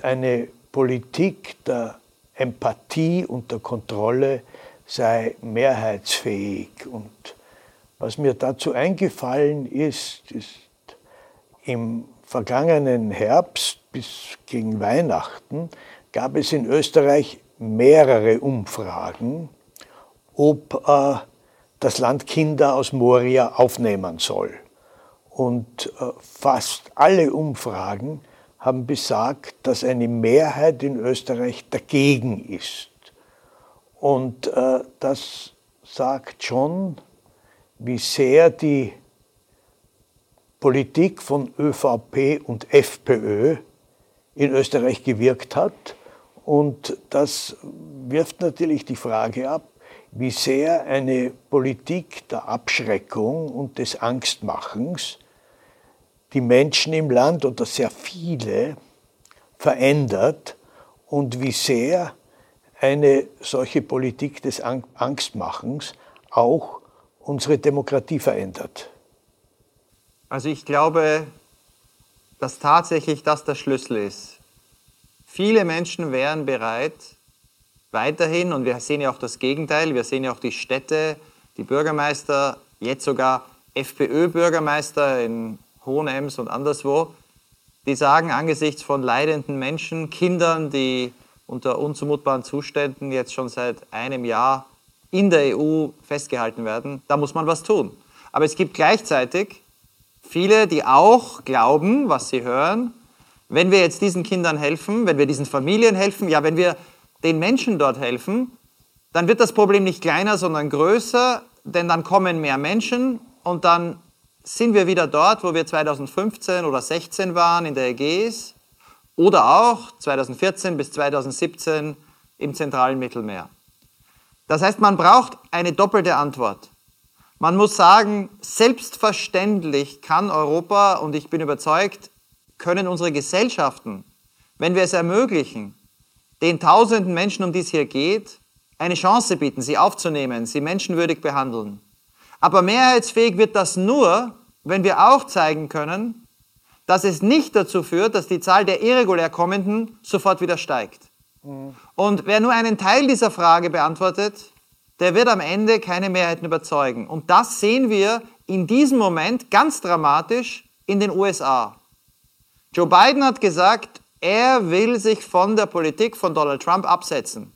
eine Politik der Empathie und der Kontrolle sei mehrheitsfähig. Und was mir dazu eingefallen ist, ist im vergangenen Herbst bis gegen Weihnachten gab es in Österreich mehrere Umfragen, ob äh, das Land Kinder aus Moria aufnehmen soll. Und äh, fast alle Umfragen haben besagt, dass eine Mehrheit in Österreich dagegen ist. Und äh, das sagt schon, wie sehr die Politik von ÖVP und FPÖ in Österreich gewirkt hat. Und das wirft natürlich die Frage ab, wie sehr eine Politik der Abschreckung und des Angstmachens die Menschen im Land oder sehr viele verändert und wie sehr eine solche Politik des Angstmachens auch unsere Demokratie verändert. Also ich glaube, dass tatsächlich das der Schlüssel ist. Viele Menschen wären bereit, weiterhin, und wir sehen ja auch das Gegenteil, wir sehen ja auch die Städte, die Bürgermeister, jetzt sogar FPÖ-Bürgermeister in Hohenems und anderswo, die sagen angesichts von leidenden Menschen, Kindern, die unter unzumutbaren Zuständen jetzt schon seit einem Jahr in der EU festgehalten werden, da muss man was tun. Aber es gibt gleichzeitig viele, die auch glauben, was sie hören, wenn wir jetzt diesen Kindern helfen, wenn wir diesen Familien helfen, ja, wenn wir den Menschen dort helfen, dann wird das Problem nicht kleiner, sondern größer, denn dann kommen mehr Menschen und dann sind wir wieder dort, wo wir 2015 oder 2016 waren in der Ägäis oder auch 2014 bis 2017 im zentralen Mittelmeer. Das heißt, man braucht eine doppelte Antwort. Man muss sagen, selbstverständlich kann Europa, und ich bin überzeugt, können unsere Gesellschaften, wenn wir es ermöglichen, den tausenden Menschen, um die es hier geht, eine Chance bieten, sie aufzunehmen, sie menschenwürdig behandeln. Aber mehrheitsfähig wird das nur, wenn wir auch zeigen können, dass es nicht dazu führt, dass die Zahl der irregulär Kommenden sofort wieder steigt. Mhm. Und wer nur einen Teil dieser Frage beantwortet, der wird am Ende keine Mehrheiten überzeugen. Und das sehen wir in diesem Moment ganz dramatisch in den USA. Joe Biden hat gesagt, er will sich von der Politik von Donald Trump absetzen.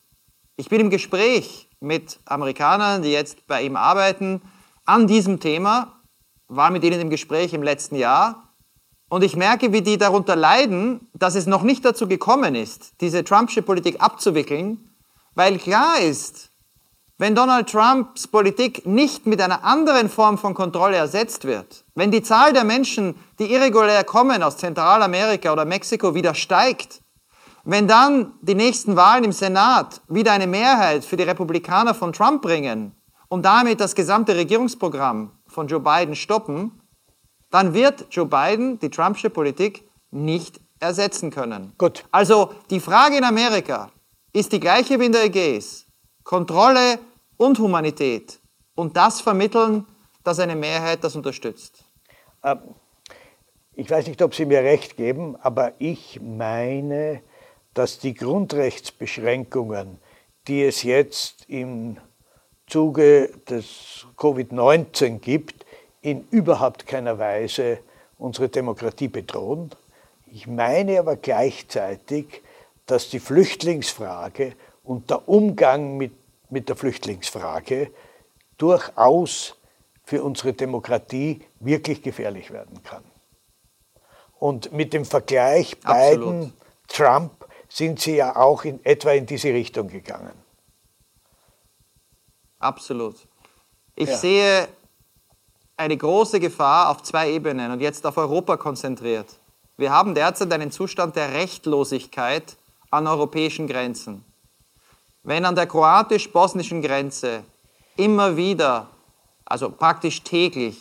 Ich bin im Gespräch mit Amerikanern, die jetzt bei ihm arbeiten, an diesem Thema, war mit ihnen im Gespräch im letzten Jahr. Und ich merke, wie die darunter leiden, dass es noch nicht dazu gekommen ist, diese Trumpsche Politik abzuwickeln, weil klar ist, wenn Donald Trumps Politik nicht mit einer anderen Form von Kontrolle ersetzt wird, wenn die Zahl der Menschen, die irregulär kommen aus Zentralamerika oder Mexiko, wieder steigt, wenn dann die nächsten Wahlen im Senat wieder eine Mehrheit für die Republikaner von Trump bringen und damit das gesamte Regierungsprogramm von Joe Biden stoppen, dann wird Joe Biden die Trumpsche Politik nicht ersetzen können. Gut. Also die Frage in Amerika ist die gleiche wie in der Ägäis. Kontrolle und Humanität und das vermitteln, dass eine Mehrheit das unterstützt. Ähm, ich weiß nicht, ob Sie mir recht geben, aber ich meine, dass die Grundrechtsbeschränkungen, die es jetzt im Zuge des Covid-19 gibt, in überhaupt keiner Weise unsere Demokratie bedrohen. Ich meine aber gleichzeitig, dass die Flüchtlingsfrage und der Umgang mit mit der Flüchtlingsfrage durchaus für unsere Demokratie wirklich gefährlich werden kann. Und mit dem Vergleich Biden-Trump sind Sie ja auch in etwa in diese Richtung gegangen. Absolut. Ich ja. sehe eine große Gefahr auf zwei Ebenen und jetzt auf Europa konzentriert. Wir haben derzeit einen Zustand der Rechtlosigkeit an europäischen Grenzen wenn an der kroatisch-bosnischen Grenze immer wieder, also praktisch täglich,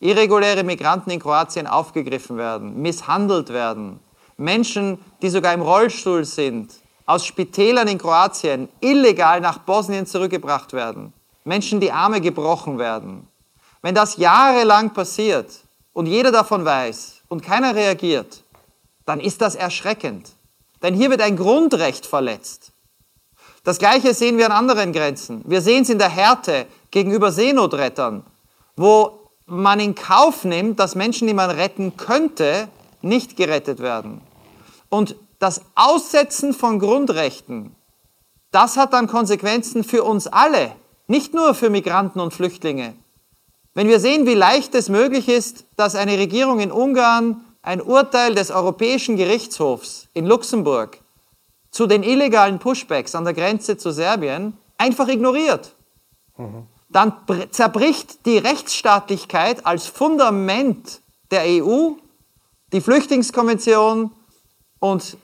irreguläre Migranten in Kroatien aufgegriffen werden, misshandelt werden, Menschen, die sogar im Rollstuhl sind, aus Spitälern in Kroatien illegal nach Bosnien zurückgebracht werden, Menschen die Arme gebrochen werden. Wenn das jahrelang passiert und jeder davon weiß und keiner reagiert, dann ist das erschreckend. Denn hier wird ein Grundrecht verletzt. Das Gleiche sehen wir an anderen Grenzen. Wir sehen es in der Härte gegenüber Seenotrettern, wo man in Kauf nimmt, dass Menschen, die man retten könnte, nicht gerettet werden. Und das Aussetzen von Grundrechten, das hat dann Konsequenzen für uns alle, nicht nur für Migranten und Flüchtlinge. Wenn wir sehen, wie leicht es möglich ist, dass eine Regierung in Ungarn ein Urteil des Europäischen Gerichtshofs in Luxemburg zu den illegalen Pushbacks an der Grenze zu Serbien einfach ignoriert. Mhm. Dann zerbricht die Rechtsstaatlichkeit als Fundament der EU, die Flüchtlingskonvention und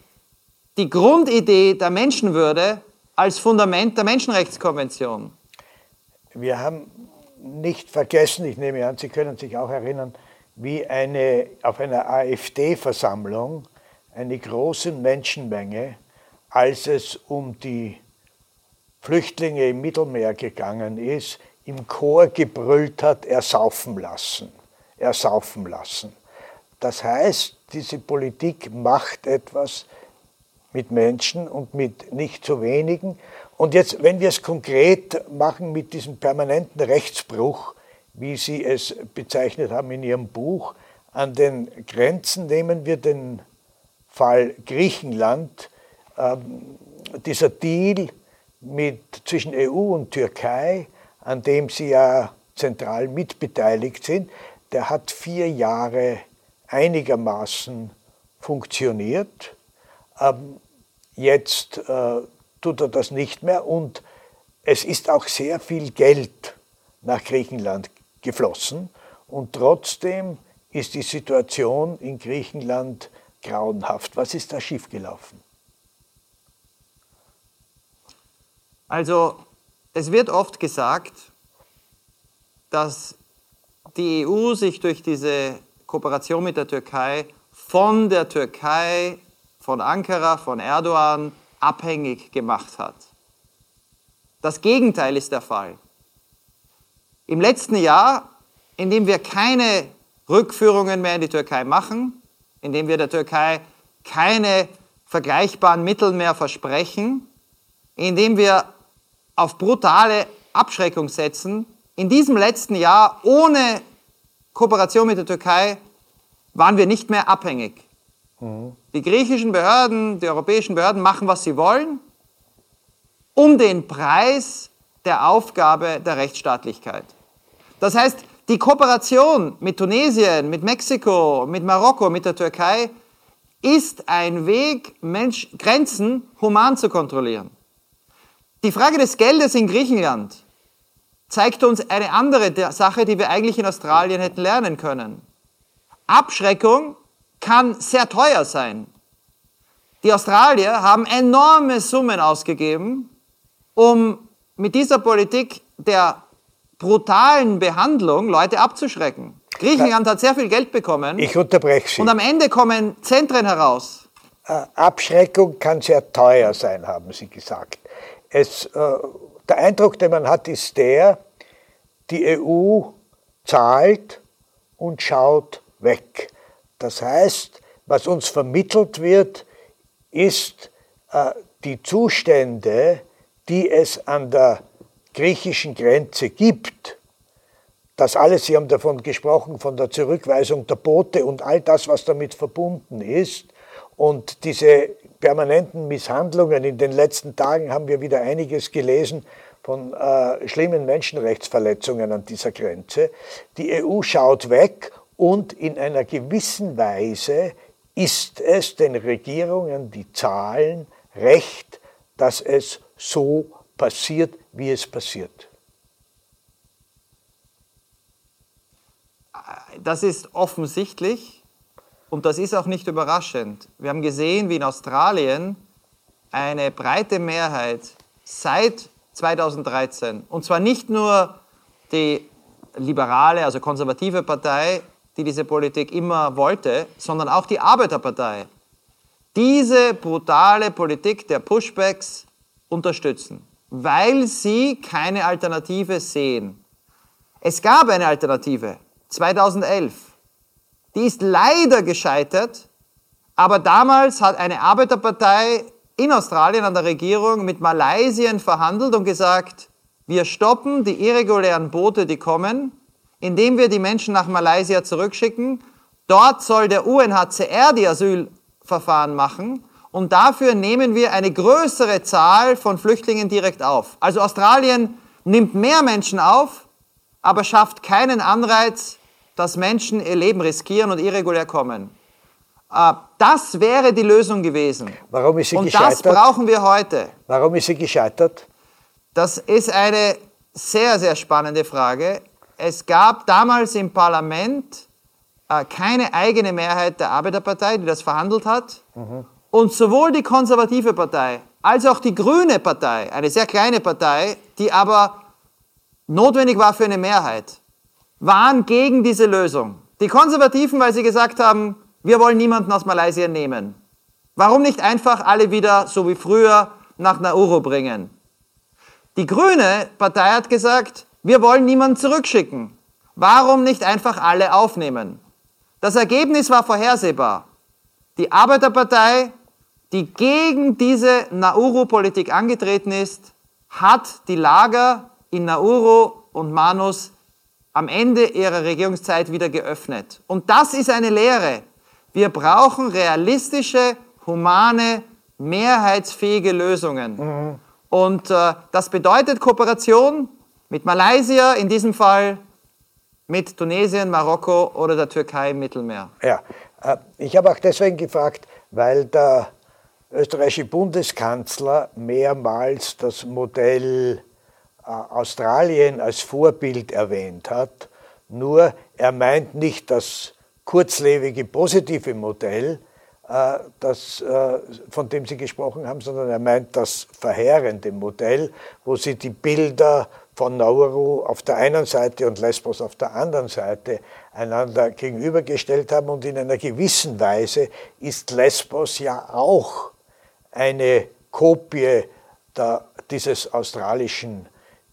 die Grundidee der Menschenwürde als Fundament der Menschenrechtskonvention. Wir haben nicht vergessen, ich nehme an, Sie können sich auch erinnern, wie eine, auf einer AfD-Versammlung eine große Menschenmenge als es um die Flüchtlinge im Mittelmeer gegangen ist, im Chor gebrüllt hat, ersaufen lassen, ersaufen lassen. Das heißt, diese Politik macht etwas mit Menschen und mit nicht zu wenigen. Und jetzt, wenn wir es konkret machen mit diesem permanenten Rechtsbruch, wie Sie es bezeichnet haben in Ihrem Buch, an den Grenzen nehmen wir den Fall Griechenland. Ähm, dieser Deal mit, zwischen EU und Türkei, an dem Sie ja zentral mitbeteiligt sind, der hat vier Jahre einigermaßen funktioniert. Ähm, jetzt äh, tut er das nicht mehr und es ist auch sehr viel Geld nach Griechenland geflossen und trotzdem ist die Situation in Griechenland grauenhaft. Was ist da schiefgelaufen? Also es wird oft gesagt, dass die EU sich durch diese Kooperation mit der Türkei von der Türkei, von Ankara, von Erdogan abhängig gemacht hat. Das Gegenteil ist der Fall. Im letzten Jahr, in dem wir keine Rückführungen mehr in die Türkei machen, in dem wir der Türkei keine vergleichbaren Mittel mehr versprechen, in dem wir auf brutale Abschreckung setzen, in diesem letzten Jahr ohne Kooperation mit der Türkei waren wir nicht mehr abhängig. Die griechischen Behörden, die europäischen Behörden machen, was sie wollen, um den Preis der Aufgabe der Rechtsstaatlichkeit. Das heißt, die Kooperation mit Tunesien, mit Mexiko, mit Marokko, mit der Türkei ist ein Weg, Mensch, Grenzen human zu kontrollieren. Die Frage des Geldes in Griechenland zeigt uns eine andere Sache, die wir eigentlich in Australien hätten lernen können. Abschreckung kann sehr teuer sein. Die Australier haben enorme Summen ausgegeben, um mit dieser Politik der brutalen Behandlung Leute abzuschrecken. Griechenland hat sehr viel Geld bekommen. Ich unterbreche Sie. Und am Ende kommen Zentren heraus. Äh, Abschreckung kann sehr teuer sein, haben Sie gesagt. Es, äh, der Eindruck, den man hat, ist der, die EU zahlt und schaut weg. Das heißt, was uns vermittelt wird, ist äh, die Zustände, die es an der griechischen Grenze gibt. Das alles, Sie haben davon gesprochen, von der Zurückweisung der Boote und all das, was damit verbunden ist. Und diese permanenten Misshandlungen. In den letzten Tagen haben wir wieder einiges gelesen von äh, schlimmen Menschenrechtsverletzungen an dieser Grenze. Die EU schaut weg und in einer gewissen Weise ist es den Regierungen, die zahlen, recht, dass es so passiert, wie es passiert. Das ist offensichtlich und das ist auch nicht überraschend. Wir haben gesehen, wie in Australien eine breite Mehrheit seit 2013, und zwar nicht nur die liberale, also konservative Partei, die diese Politik immer wollte, sondern auch die Arbeiterpartei, diese brutale Politik der Pushbacks unterstützen, weil sie keine Alternative sehen. Es gab eine Alternative 2011. Die ist leider gescheitert, aber damals hat eine Arbeiterpartei in Australien an der Regierung mit Malaysien verhandelt und gesagt, wir stoppen die irregulären Boote, die kommen, indem wir die Menschen nach Malaysia zurückschicken. Dort soll der UNHCR die Asylverfahren machen und dafür nehmen wir eine größere Zahl von Flüchtlingen direkt auf. Also Australien nimmt mehr Menschen auf, aber schafft keinen Anreiz, dass Menschen ihr Leben riskieren und irregulär kommen. Äh, das wäre die Lösung gewesen. Warum ist sie und gescheitert? Und das brauchen wir heute. Warum ist sie gescheitert? Das ist eine sehr, sehr spannende Frage. Es gab damals im Parlament äh, keine eigene Mehrheit der Arbeiterpartei, die das verhandelt hat. Mhm. Und sowohl die konservative Partei als auch die grüne Partei, eine sehr kleine Partei, die aber notwendig war für eine Mehrheit, waren gegen diese Lösung. Die Konservativen, weil sie gesagt haben, wir wollen niemanden aus Malaysia nehmen. Warum nicht einfach alle wieder, so wie früher, nach Nauru bringen? Die grüne Partei hat gesagt, wir wollen niemanden zurückschicken. Warum nicht einfach alle aufnehmen? Das Ergebnis war vorhersehbar. Die Arbeiterpartei, die gegen diese Nauru-Politik angetreten ist, hat die Lager in Nauru und Manus am Ende ihrer Regierungszeit wieder geöffnet. Und das ist eine Lehre. Wir brauchen realistische, humane, mehrheitsfähige Lösungen. Mhm. Und äh, das bedeutet Kooperation mit Malaysia in diesem Fall, mit Tunesien, Marokko oder der Türkei im Mittelmeer. Ja, äh, ich habe auch deswegen gefragt, weil der österreichische Bundeskanzler mehrmals das Modell äh, Australien als Vorbild erwähnt hat. Nur er meint nicht das kurzlebige positive Modell, äh, das, von dem Sie gesprochen haben, sondern er meint das verheerende Modell, wo Sie die Bilder von Nauru auf der einen Seite und Lesbos auf der anderen Seite einander gegenübergestellt haben. Und in einer gewissen Weise ist Lesbos ja auch eine Kopie der, dieses australischen,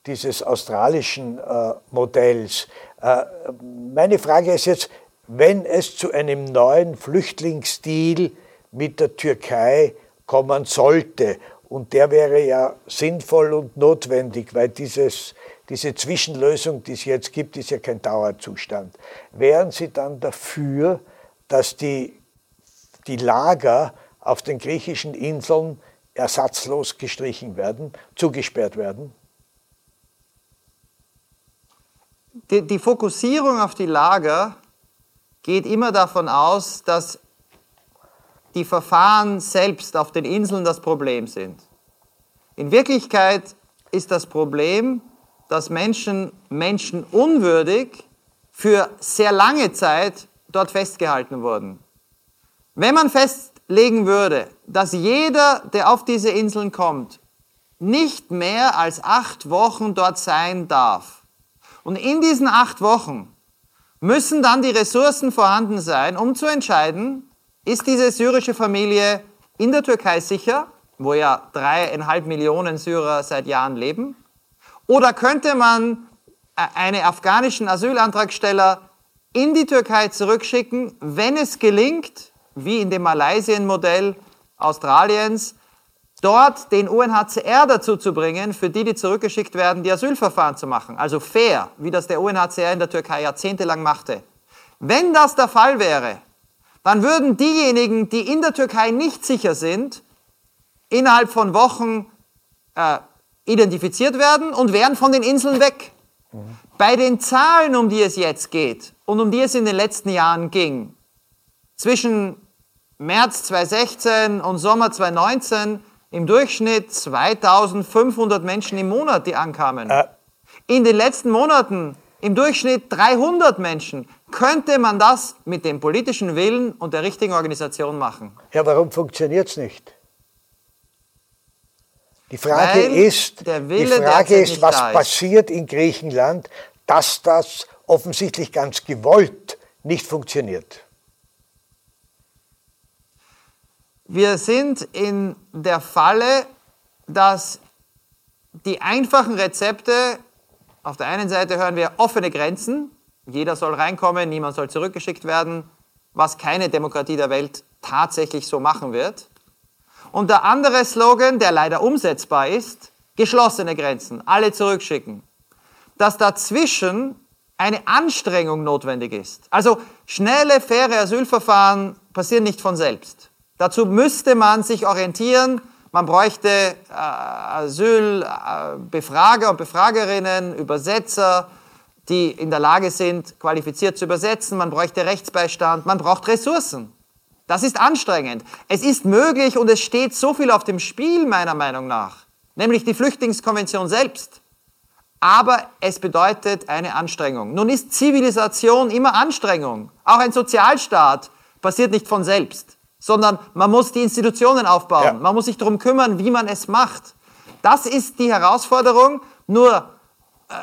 dieses australischen äh, Modells. Äh, meine Frage ist jetzt, wenn es zu einem neuen Flüchtlingsdeal mit der Türkei kommen sollte. Und der wäre ja sinnvoll und notwendig, weil dieses, diese Zwischenlösung, die es jetzt gibt, ist ja kein Dauerzustand. Wären Sie dann dafür, dass die, die Lager auf den griechischen Inseln ersatzlos gestrichen werden, zugesperrt werden? Die, die Fokussierung auf die Lager geht immer davon aus, dass die Verfahren selbst auf den Inseln das Problem sind. In Wirklichkeit ist das Problem, dass Menschen menschenunwürdig für sehr lange Zeit dort festgehalten wurden. Wenn man festlegen würde, dass jeder, der auf diese Inseln kommt, nicht mehr als acht Wochen dort sein darf und in diesen acht Wochen müssen dann die Ressourcen vorhanden sein, um zu entscheiden, ist diese syrische Familie in der Türkei sicher, wo ja dreieinhalb Millionen Syrer seit Jahren leben, oder könnte man äh, einen afghanischen Asylantragsteller in die Türkei zurückschicken, wenn es gelingt, wie in dem Malaysien-Modell Australiens, dort den UNHCR dazu zu bringen, für die, die zurückgeschickt werden, die Asylverfahren zu machen. Also fair, wie das der UNHCR in der Türkei jahrzehntelang machte. Wenn das der Fall wäre, dann würden diejenigen, die in der Türkei nicht sicher sind, innerhalb von Wochen äh, identifiziert werden und wären von den Inseln weg. Bei den Zahlen, um die es jetzt geht und um die es in den letzten Jahren ging, zwischen März 2016 und Sommer 2019 im Durchschnitt 2500 Menschen im Monat, die ankamen. Äh. In den letzten Monaten im Durchschnitt 300 Menschen. Könnte man das mit dem politischen Willen und der richtigen Organisation machen? Ja, warum funktioniert es nicht? Die Frage Weil ist, die Frage ist was ist. passiert in Griechenland, dass das offensichtlich ganz gewollt nicht funktioniert. Wir sind in der Falle, dass die einfachen Rezepte, auf der einen Seite hören wir offene Grenzen, jeder soll reinkommen, niemand soll zurückgeschickt werden, was keine Demokratie der Welt tatsächlich so machen wird. Und der andere Slogan, der leider umsetzbar ist, geschlossene Grenzen, alle zurückschicken. Dass dazwischen eine Anstrengung notwendig ist. Also schnelle, faire Asylverfahren passieren nicht von selbst. Dazu müsste man sich orientieren. Man bräuchte äh, Asylbefrager und Befragerinnen, Übersetzer, die in der Lage sind, qualifiziert zu übersetzen. Man bräuchte Rechtsbeistand. Man braucht Ressourcen. Das ist anstrengend. Es ist möglich und es steht so viel auf dem Spiel, meiner Meinung nach, nämlich die Flüchtlingskonvention selbst. Aber es bedeutet eine Anstrengung. Nun ist Zivilisation immer Anstrengung. Auch ein Sozialstaat passiert nicht von selbst sondern man muss die Institutionen aufbauen. Ja. Man muss sich darum kümmern, wie man es macht. Das ist die Herausforderung. Nur äh,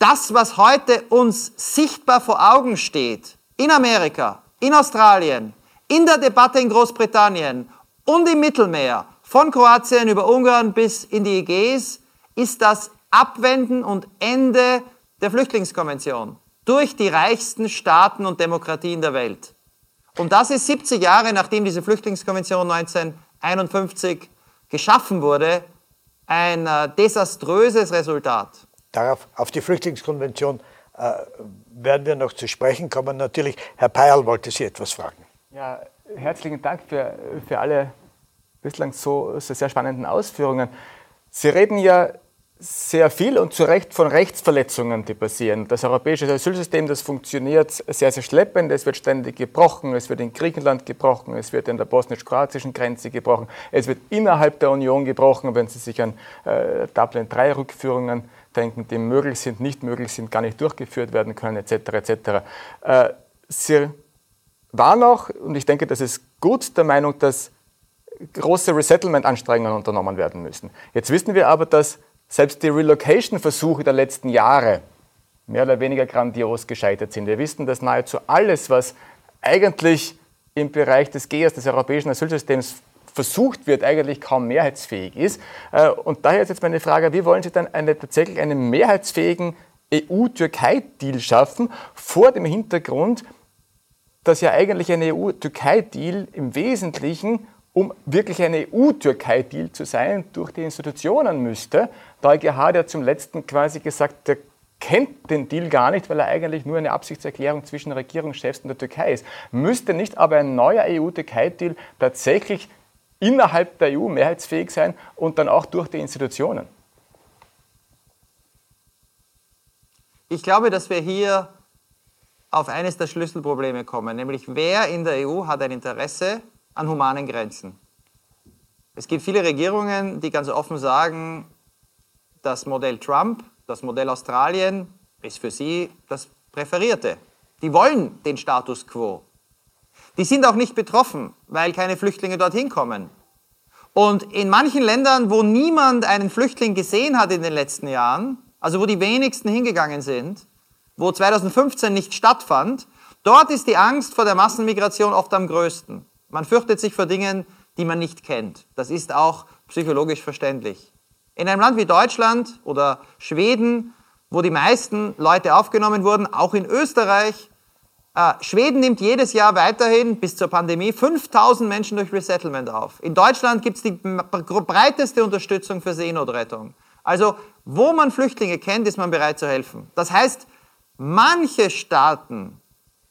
das, was heute uns sichtbar vor Augen steht, in Amerika, in Australien, in der Debatte in Großbritannien und im Mittelmeer, von Kroatien über Ungarn bis in die Ägäis, ist das Abwenden und Ende der Flüchtlingskonvention durch die reichsten Staaten und Demokratien der Welt. Und das ist 70 Jahre, nachdem diese Flüchtlingskonvention 19 1951 geschaffen wurde, ein äh, desaströses Resultat. Darauf, auf die Flüchtlingskonvention äh, werden wir noch zu sprechen kommen. Natürlich, Herr Peierl wollte Sie etwas fragen. Ja, herzlichen Dank für, für alle bislang so, so sehr spannenden Ausführungen. Sie reden ja sehr viel und zu Recht von Rechtsverletzungen, die passieren. Das europäische Asylsystem, das funktioniert sehr, sehr schleppend. Es wird ständig gebrochen. Es wird in Griechenland gebrochen. Es wird in der bosnisch-kroatischen Grenze gebrochen. Es wird innerhalb der Union gebrochen, wenn Sie sich an äh, Dublin III-Rückführungen denken, die möglich sind, nicht möglich sind, gar nicht durchgeführt werden können, etc. etc. Äh, Sie waren auch, und ich denke, das ist gut, der Meinung, dass große Resettlement-Anstrengungen unternommen werden müssen. Jetzt wissen wir aber, dass selbst die Relocation-Versuche der letzten Jahre mehr oder weniger grandios gescheitert sind. Wir wissen, dass nahezu alles, was eigentlich im Bereich des GEAS, des europäischen Asylsystems, versucht wird, eigentlich kaum mehrheitsfähig ist. Äh, und daher ist jetzt meine Frage, wie wollen Sie dann eine, tatsächlich einen mehrheitsfähigen EU-Türkei-Deal schaffen, vor dem Hintergrund, dass ja eigentlich ein EU-Türkei-Deal im Wesentlichen um wirklich ein EU-Türkei-Deal zu sein, durch die Institutionen müsste. Der EuGH hat ja zum letzten quasi gesagt, der kennt den Deal gar nicht, weil er eigentlich nur eine Absichtserklärung zwischen Regierungschefs und der Türkei ist. Müsste nicht aber ein neuer EU-Türkei-Deal tatsächlich innerhalb der EU mehrheitsfähig sein und dann auch durch die Institutionen? Ich glaube, dass wir hier auf eines der Schlüsselprobleme kommen, nämlich wer in der EU hat ein Interesse an humanen Grenzen. Es gibt viele Regierungen, die ganz offen sagen, das Modell Trump, das Modell Australien ist für sie das präferierte. Die wollen den Status quo. Die sind auch nicht betroffen, weil keine Flüchtlinge dorthin kommen. Und in manchen Ländern, wo niemand einen Flüchtling gesehen hat in den letzten Jahren, also wo die wenigsten hingegangen sind, wo 2015 nicht stattfand, dort ist die Angst vor der Massenmigration oft am größten. Man fürchtet sich vor Dingen, die man nicht kennt. Das ist auch psychologisch verständlich. In einem Land wie Deutschland oder Schweden, wo die meisten Leute aufgenommen wurden, auch in Österreich, äh, Schweden nimmt jedes Jahr weiterhin bis zur Pandemie 5000 Menschen durch Resettlement auf. In Deutschland gibt es die breiteste Unterstützung für Seenotrettung. Also, wo man Flüchtlinge kennt, ist man bereit zu helfen. Das heißt, manche Staaten,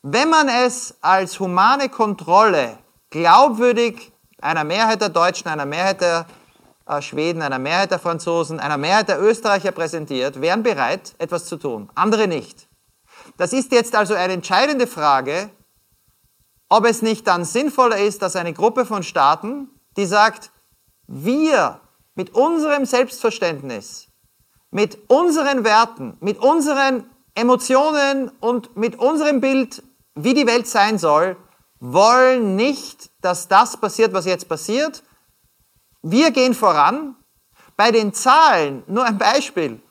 wenn man es als humane Kontrolle glaubwürdig einer Mehrheit der Deutschen, einer Mehrheit der äh, Schweden, einer Mehrheit der Franzosen, einer Mehrheit der Österreicher präsentiert, wären bereit, etwas zu tun. Andere nicht. Das ist jetzt also eine entscheidende Frage, ob es nicht dann sinnvoller ist, dass eine Gruppe von Staaten, die sagt, wir mit unserem Selbstverständnis, mit unseren Werten, mit unseren Emotionen und mit unserem Bild, wie die Welt sein soll, wollen nicht, dass das passiert, was jetzt passiert. Wir gehen voran. Bei den Zahlen, nur ein Beispiel.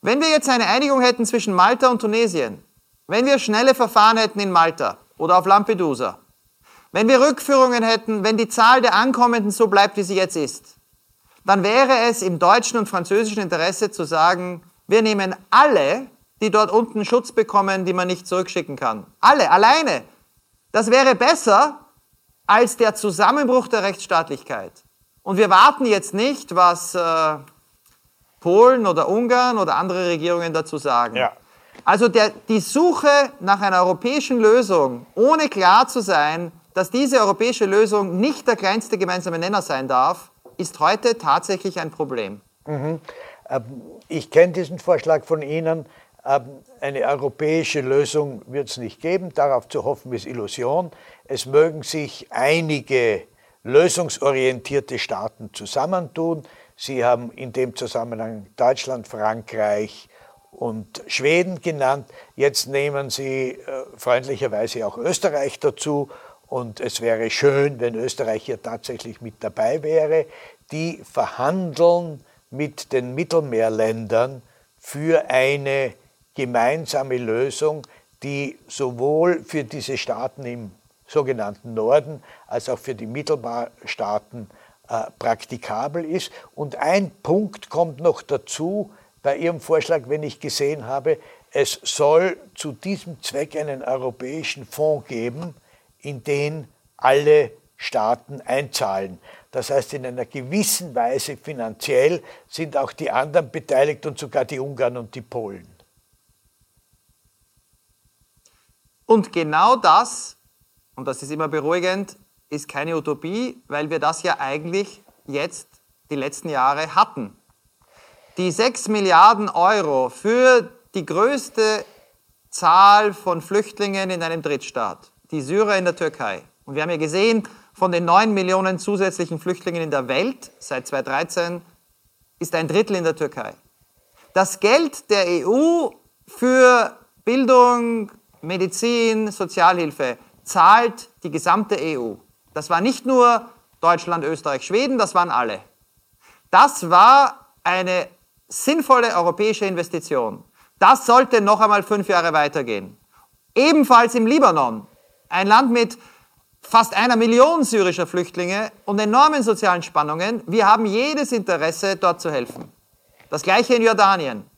Wenn wir jetzt eine Einigung hätten zwischen Malta und Tunesien, wenn wir schnelle Verfahren hätten in Malta oder auf Lampedusa, wenn wir Rückführungen hätten, wenn die Zahl der Ankommenden so bleibt, wie sie jetzt ist, dann wäre es im deutschen und französischen Interesse zu sagen, wir nehmen alle, die dort unten Schutz bekommen, die man nicht zurückschicken kann. Alle, alleine. Das wäre besser als der Zusammenbruch der Rechtsstaatlichkeit. Und wir warten jetzt nicht, was äh, Polen oder Ungarn oder andere Regierungen dazu sagen. Ja. Also der, die Suche nach einer europäischen Lösung, ohne klar zu sein, dass diese europäische Lösung nicht der kleinste gemeinsame Nenner sein darf, ist heute tatsächlich ein Problem. Mhm. Ähm, ich kenne diesen Vorschlag von Ihnen. Eine europäische Lösung wird es nicht geben. Darauf zu hoffen ist Illusion. Es mögen sich einige lösungsorientierte Staaten zusammentun. Sie haben in dem Zusammenhang Deutschland, Frankreich und Schweden genannt. Jetzt nehmen Sie äh, freundlicherweise auch Österreich dazu. Und es wäre schön, wenn Österreich hier tatsächlich mit dabei wäre. Die verhandeln mit den Mittelmeerländern für eine gemeinsame Lösung, die sowohl für diese Staaten im sogenannten Norden als auch für die Mittelmeerstaaten äh, praktikabel ist. Und ein Punkt kommt noch dazu bei Ihrem Vorschlag, wenn ich gesehen habe, es soll zu diesem Zweck einen europäischen Fonds geben, in den alle Staaten einzahlen. Das heißt, in einer gewissen Weise finanziell sind auch die anderen beteiligt und sogar die Ungarn und die Polen. Und genau das, und das ist immer beruhigend, ist keine Utopie, weil wir das ja eigentlich jetzt die letzten Jahre hatten. Die 6 Milliarden Euro für die größte Zahl von Flüchtlingen in einem Drittstaat, die Syrer in der Türkei. Und wir haben ja gesehen, von den 9 Millionen zusätzlichen Flüchtlingen in der Welt seit 2013 ist ein Drittel in der Türkei. Das Geld der EU für Bildung, Medizin, Sozialhilfe zahlt die gesamte EU. Das war nicht nur Deutschland, Österreich, Schweden, das waren alle. Das war eine sinnvolle europäische Investition. Das sollte noch einmal fünf Jahre weitergehen. Ebenfalls im Libanon, ein Land mit fast einer Million syrischer Flüchtlinge und enormen sozialen Spannungen. Wir haben jedes Interesse, dort zu helfen. Das gleiche in Jordanien.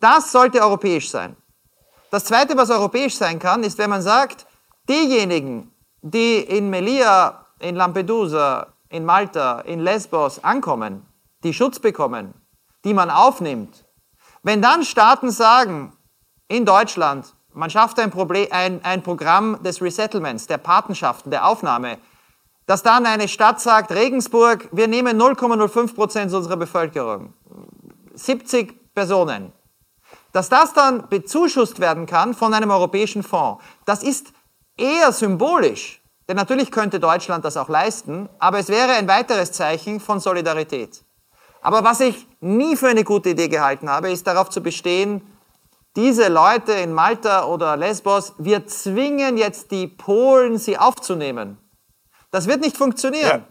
Das sollte europäisch sein. Das Zweite, was europäisch sein kann, ist, wenn man sagt, diejenigen, die in Melia, in Lampedusa, in Malta, in Lesbos ankommen, die Schutz bekommen, die man aufnimmt, wenn dann Staaten sagen, in Deutschland, man schafft ein, Problem, ein, ein Programm des Resettlements, der Patenschaften, der Aufnahme, dass dann eine Stadt sagt, Regensburg, wir nehmen 0,05 Prozent unserer Bevölkerung, 70 Personen, dass das dann bezuschusst werden kann von einem europäischen Fonds, das ist eher symbolisch. Denn natürlich könnte Deutschland das auch leisten, aber es wäre ein weiteres Zeichen von Solidarität. Aber was ich nie für eine gute Idee gehalten habe, ist darauf zu bestehen, diese Leute in Malta oder Lesbos, wir zwingen jetzt die Polen, sie aufzunehmen. Das wird nicht funktionieren. Ja.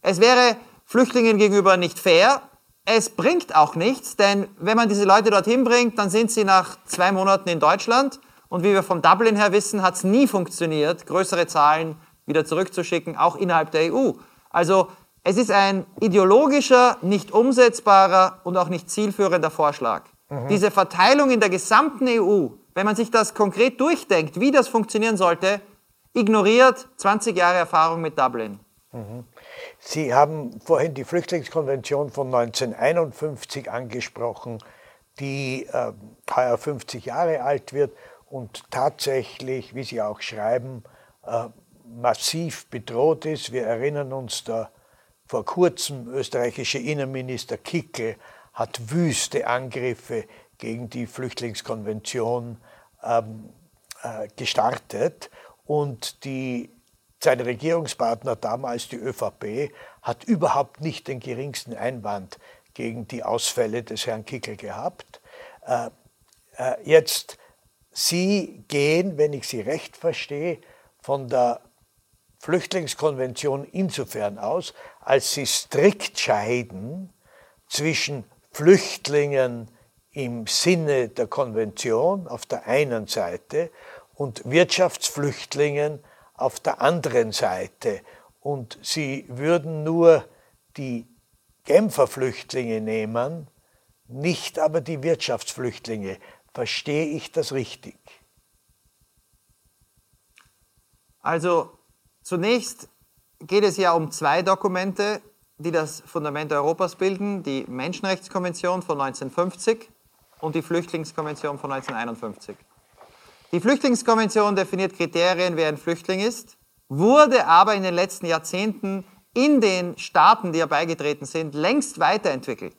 Es wäre Flüchtlingen gegenüber nicht fair, es bringt auch nichts, denn wenn man diese Leute dorthin bringt, dann sind sie nach zwei Monaten in Deutschland. Und wie wir vom Dublin her wissen, hat es nie funktioniert, größere Zahlen wieder zurückzuschicken, auch innerhalb der EU. Also es ist ein ideologischer, nicht umsetzbarer und auch nicht zielführender Vorschlag. Mhm. Diese Verteilung in der gesamten EU, wenn man sich das konkret durchdenkt, wie das funktionieren sollte, ignoriert 20 Jahre Erfahrung mit Dublin. Mhm. Sie haben vorhin die Flüchtlingskonvention von 1951 angesprochen, die äh, heuer 50 Jahre alt wird und tatsächlich, wie Sie auch schreiben, äh, massiv bedroht ist. Wir erinnern uns, der vor kurzem österreichische Innenminister Kickel hat wüste Angriffe gegen die Flüchtlingskonvention ähm, äh, gestartet und die sein Regierungspartner damals, die ÖVP, hat überhaupt nicht den geringsten Einwand gegen die Ausfälle des Herrn Kickel gehabt. Äh, äh, jetzt, Sie gehen, wenn ich Sie recht verstehe, von der Flüchtlingskonvention insofern aus, als Sie strikt scheiden zwischen Flüchtlingen im Sinne der Konvention auf der einen Seite und Wirtschaftsflüchtlingen auf der anderen Seite und sie würden nur die Genfer Flüchtlinge nehmen, nicht aber die Wirtschaftsflüchtlinge. Verstehe ich das richtig? Also zunächst geht es ja um zwei Dokumente, die das Fundament Europas bilden, die Menschenrechtskonvention von 1950 und die Flüchtlingskonvention von 1951. Die Flüchtlingskonvention definiert Kriterien, wer ein Flüchtling ist, wurde aber in den letzten Jahrzehnten in den Staaten, die ja beigetreten sind, längst weiterentwickelt.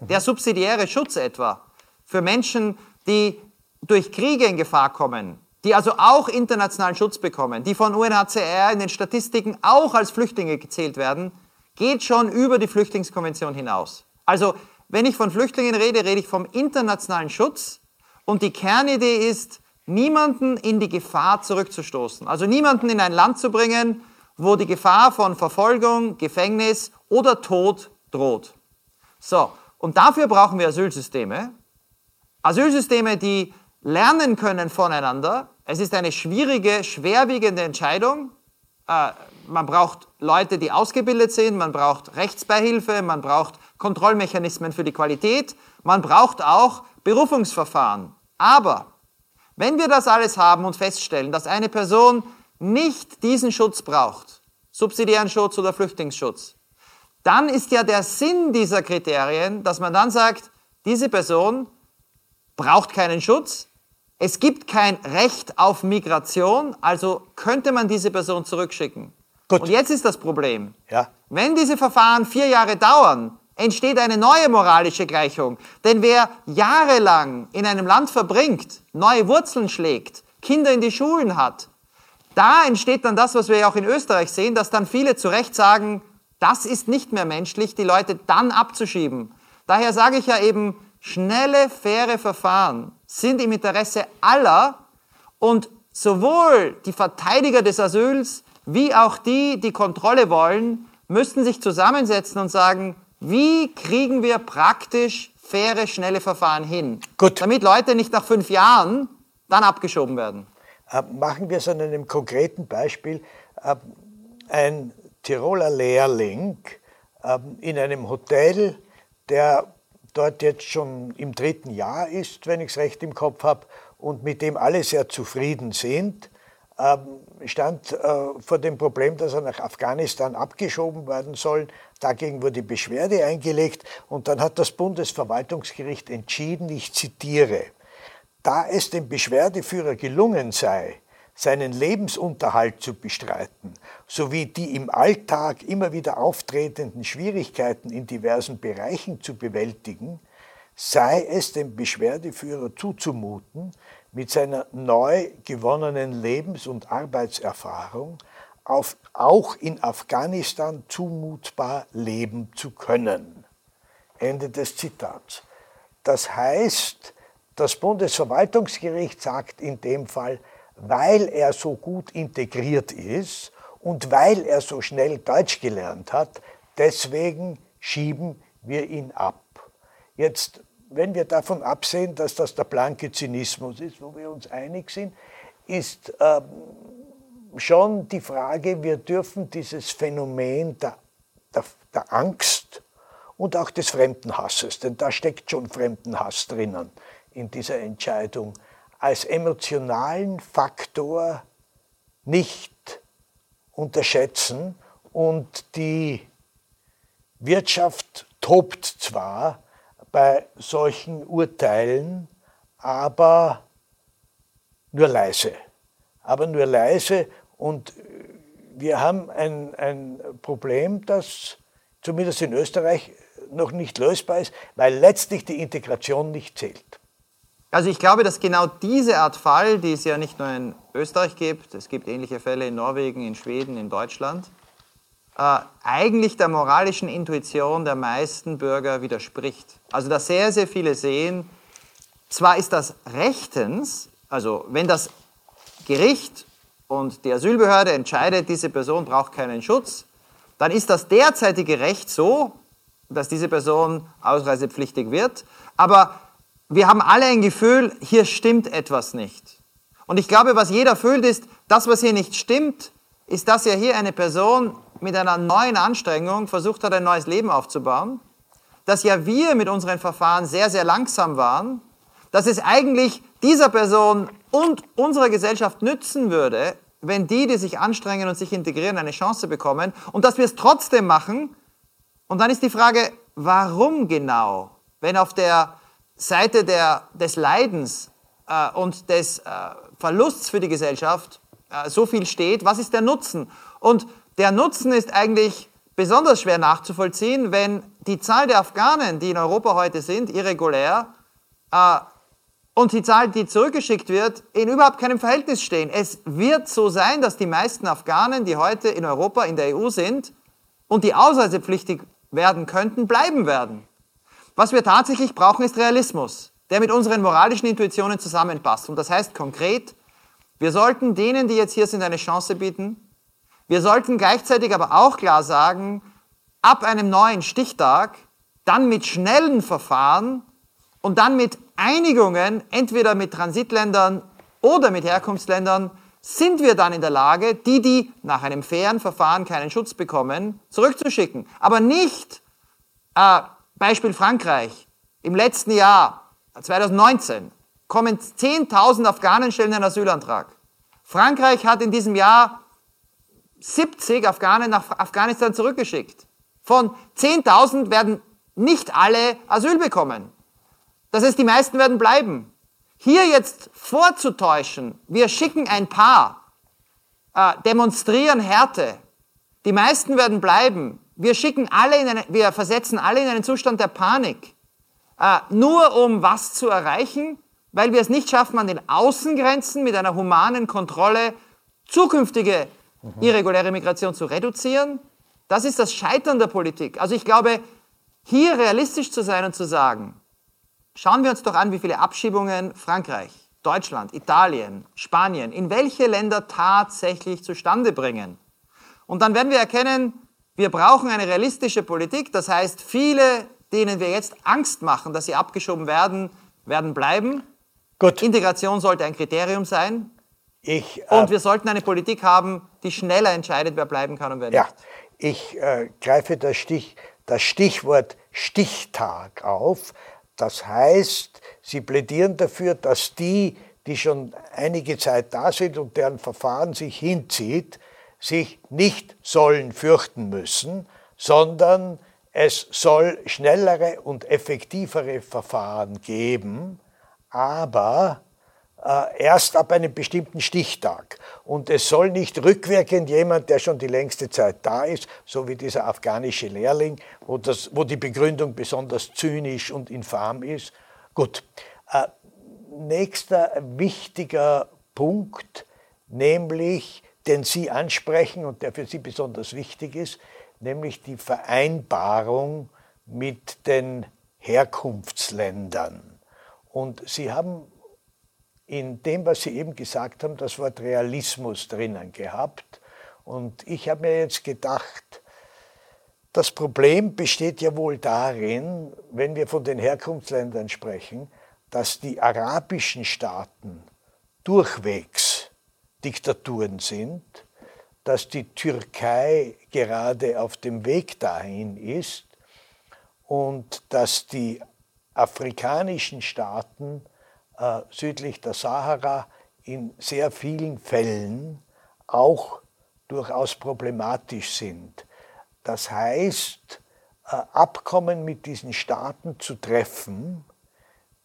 Der subsidiäre Schutz etwa für Menschen, die durch Kriege in Gefahr kommen, die also auch internationalen Schutz bekommen, die von UNHCR in den Statistiken auch als Flüchtlinge gezählt werden, geht schon über die Flüchtlingskonvention hinaus. Also, wenn ich von Flüchtlingen rede, rede ich vom internationalen Schutz und die Kernidee ist, niemanden in die Gefahr zurückzustoßen. Also niemanden in ein Land zu bringen, wo die Gefahr von Verfolgung, Gefängnis oder Tod droht. So, und dafür brauchen wir Asylsysteme. Asylsysteme, die lernen können voneinander. Es ist eine schwierige, schwerwiegende Entscheidung. Äh, man braucht Leute, die ausgebildet sind, man braucht Rechtsbeihilfe, man braucht Kontrollmechanismen für die Qualität, man braucht auch Berufungsverfahren. Aber wenn wir das alles haben und feststellen, dass eine Person nicht diesen Schutz braucht, subsidiären Schutz oder Flüchtlingsschutz, dann ist ja der Sinn dieser Kriterien, dass man dann sagt, diese Person braucht keinen Schutz, es gibt kein Recht auf Migration, also könnte man diese Person zurückschicken. Gut. Und jetzt ist das Problem. Ja. Wenn diese Verfahren vier Jahre dauern, entsteht eine neue moralische Gleichung. Denn wer jahrelang in einem Land verbringt, neue Wurzeln schlägt, Kinder in die Schulen hat, da entsteht dann das, was wir ja auch in Österreich sehen, dass dann viele zu Recht sagen, das ist nicht mehr menschlich, die Leute dann abzuschieben. Daher sage ich ja eben, schnelle, faire Verfahren sind im Interesse aller und sowohl die Verteidiger des Asyls wie auch die, die Kontrolle wollen, müssten sich zusammensetzen und sagen, wie kriegen wir praktisch faire, schnelle Verfahren hin, Gut. damit Leute nicht nach fünf Jahren dann abgeschoben werden. Äh, machen wir es an einem konkreten Beispiel. Äh, ein Tiroler Lehrling äh, in einem Hotel, der dort jetzt schon im dritten Jahr ist, wenn ich es recht im Kopf habe, und mit dem alle sehr zufrieden sind, stand äh, vor dem Problem, dass er nach Afghanistan abgeschoben werden soll. Dagegen wurde Beschwerde eingelegt und dann hat das Bundesverwaltungsgericht entschieden, ich zitiere, da es dem Beschwerdeführer gelungen sei, seinen Lebensunterhalt zu bestreiten, sowie die im Alltag immer wieder auftretenden Schwierigkeiten in diversen Bereichen zu bewältigen, sei es dem Beschwerdeführer zuzumuten, mit seiner neu gewonnenen Lebens- und Arbeitserfahrung auf, auch in Afghanistan zumutbar leben zu können. Ende des Zitats. Das heißt, das Bundesverwaltungsgericht sagt in dem Fall, weil er so gut integriert ist und weil er so schnell Deutsch gelernt hat, deswegen schieben wir ihn ab. Jetzt, wenn wir davon absehen, dass das der blanke Zynismus ist, wo wir uns einig sind, ist ähm, schon die Frage, wir dürfen dieses Phänomen der, der, der Angst und auch des Fremdenhasses, denn da steckt schon Fremdenhass drinnen in dieser Entscheidung, als emotionalen Faktor nicht unterschätzen und die Wirtschaft tobt zwar bei solchen Urteilen, aber nur leise. Aber nur leise und wir haben ein, ein Problem, das zumindest in Österreich noch nicht lösbar ist, weil letztlich die Integration nicht zählt. Also ich glaube, dass genau diese Art Fall, die es ja nicht nur in Österreich gibt, es gibt ähnliche Fälle in Norwegen, in Schweden, in Deutschland, äh, eigentlich der moralischen Intuition der meisten Bürger widerspricht. Also dass sehr, sehr viele sehen, zwar ist das rechtens, also wenn das Gericht und die Asylbehörde entscheidet, diese Person braucht keinen Schutz, dann ist das derzeitige Recht so, dass diese Person ausreisepflichtig wird. Aber wir haben alle ein Gefühl, hier stimmt etwas nicht. Und ich glaube, was jeder fühlt, ist, das, was hier nicht stimmt, ist, dass ja hier eine Person mit einer neuen Anstrengung versucht hat, ein neues Leben aufzubauen, dass ja wir mit unseren Verfahren sehr, sehr langsam waren, dass es eigentlich dieser Person und unserer Gesellschaft nützen würde, wenn die, die sich anstrengen und sich integrieren, eine Chance bekommen und dass wir es trotzdem machen. Und dann ist die Frage, warum genau? Wenn auf der Seite der, des Leidens äh, und des äh, Verlusts für die Gesellschaft äh, so viel steht, was ist der Nutzen? Und der Nutzen ist eigentlich besonders schwer nachzuvollziehen, wenn die Zahl der Afghanen, die in Europa heute sind, irregulär, äh, und die Zahl, die zurückgeschickt wird, in überhaupt keinem Verhältnis stehen. Es wird so sein, dass die meisten Afghanen, die heute in Europa, in der EU sind und die ausreisepflichtig werden könnten, bleiben werden. Was wir tatsächlich brauchen, ist Realismus, der mit unseren moralischen Intuitionen zusammenpasst. Und das heißt konkret, wir sollten denen, die jetzt hier sind, eine Chance bieten. Wir sollten gleichzeitig aber auch klar sagen, ab einem neuen Stichtag, dann mit schnellen Verfahren und dann mit Einigungen, entweder mit Transitländern oder mit Herkunftsländern, sind wir dann in der Lage, die, die nach einem fairen Verfahren keinen Schutz bekommen, zurückzuschicken. Aber nicht äh, Beispiel Frankreich. Im letzten Jahr, 2019, kommen 10.000 Afghanen stellen einen Asylantrag. Frankreich hat in diesem Jahr 70 Afghanen nach Afghanistan zurückgeschickt. Von 10.000 werden nicht alle Asyl bekommen. Das heißt, die meisten werden bleiben. Hier jetzt vorzutäuschen, wir schicken ein paar, äh, demonstrieren Härte, die meisten werden bleiben, wir schicken alle in eine, wir versetzen alle in einen Zustand der Panik, äh, nur um was zu erreichen, weil wir es nicht schaffen, an den Außengrenzen mit einer humanen Kontrolle zukünftige mhm. irreguläre Migration zu reduzieren. Das ist das Scheitern der Politik. Also ich glaube, hier realistisch zu sein und zu sagen, schauen wir uns doch an, wie viele Abschiebungen Frankreich, Deutschland, Italien, Spanien, in welche Länder tatsächlich zustande bringen. Und dann werden wir erkennen, wir brauchen eine realistische Politik. Das heißt, viele, denen wir jetzt Angst machen, dass sie abgeschoben werden, werden bleiben. Gut. Integration sollte ein Kriterium sein. Ich, äh, und wir sollten eine Politik haben, die schneller entscheidet, wer bleiben kann und wer ja, nicht. Ich äh, greife das, Stich, das Stichwort Stichtag auf. Das heißt, Sie plädieren dafür, dass die, die schon einige Zeit da sind und deren Verfahren sich hinzieht, sich nicht sollen fürchten müssen, sondern es soll schnellere und effektivere Verfahren geben, aber erst ab einem bestimmten Stichtag. Und es soll nicht rückwirkend jemand, der schon die längste Zeit da ist, so wie dieser afghanische Lehrling, wo, das, wo die Begründung besonders zynisch und infam ist. Gut. Äh, nächster wichtiger Punkt, nämlich den Sie ansprechen und der für Sie besonders wichtig ist, nämlich die Vereinbarung mit den Herkunftsländern. Und Sie haben in dem, was Sie eben gesagt haben, das Wort Realismus drinnen gehabt. Und ich habe mir jetzt gedacht, das Problem besteht ja wohl darin, wenn wir von den Herkunftsländern sprechen, dass die arabischen Staaten durchwegs Diktaturen sind, dass die Türkei gerade auf dem Weg dahin ist und dass die afrikanischen Staaten äh, südlich der Sahara in sehr vielen Fällen auch durchaus problematisch sind. Das heißt, äh, Abkommen mit diesen Staaten zu treffen,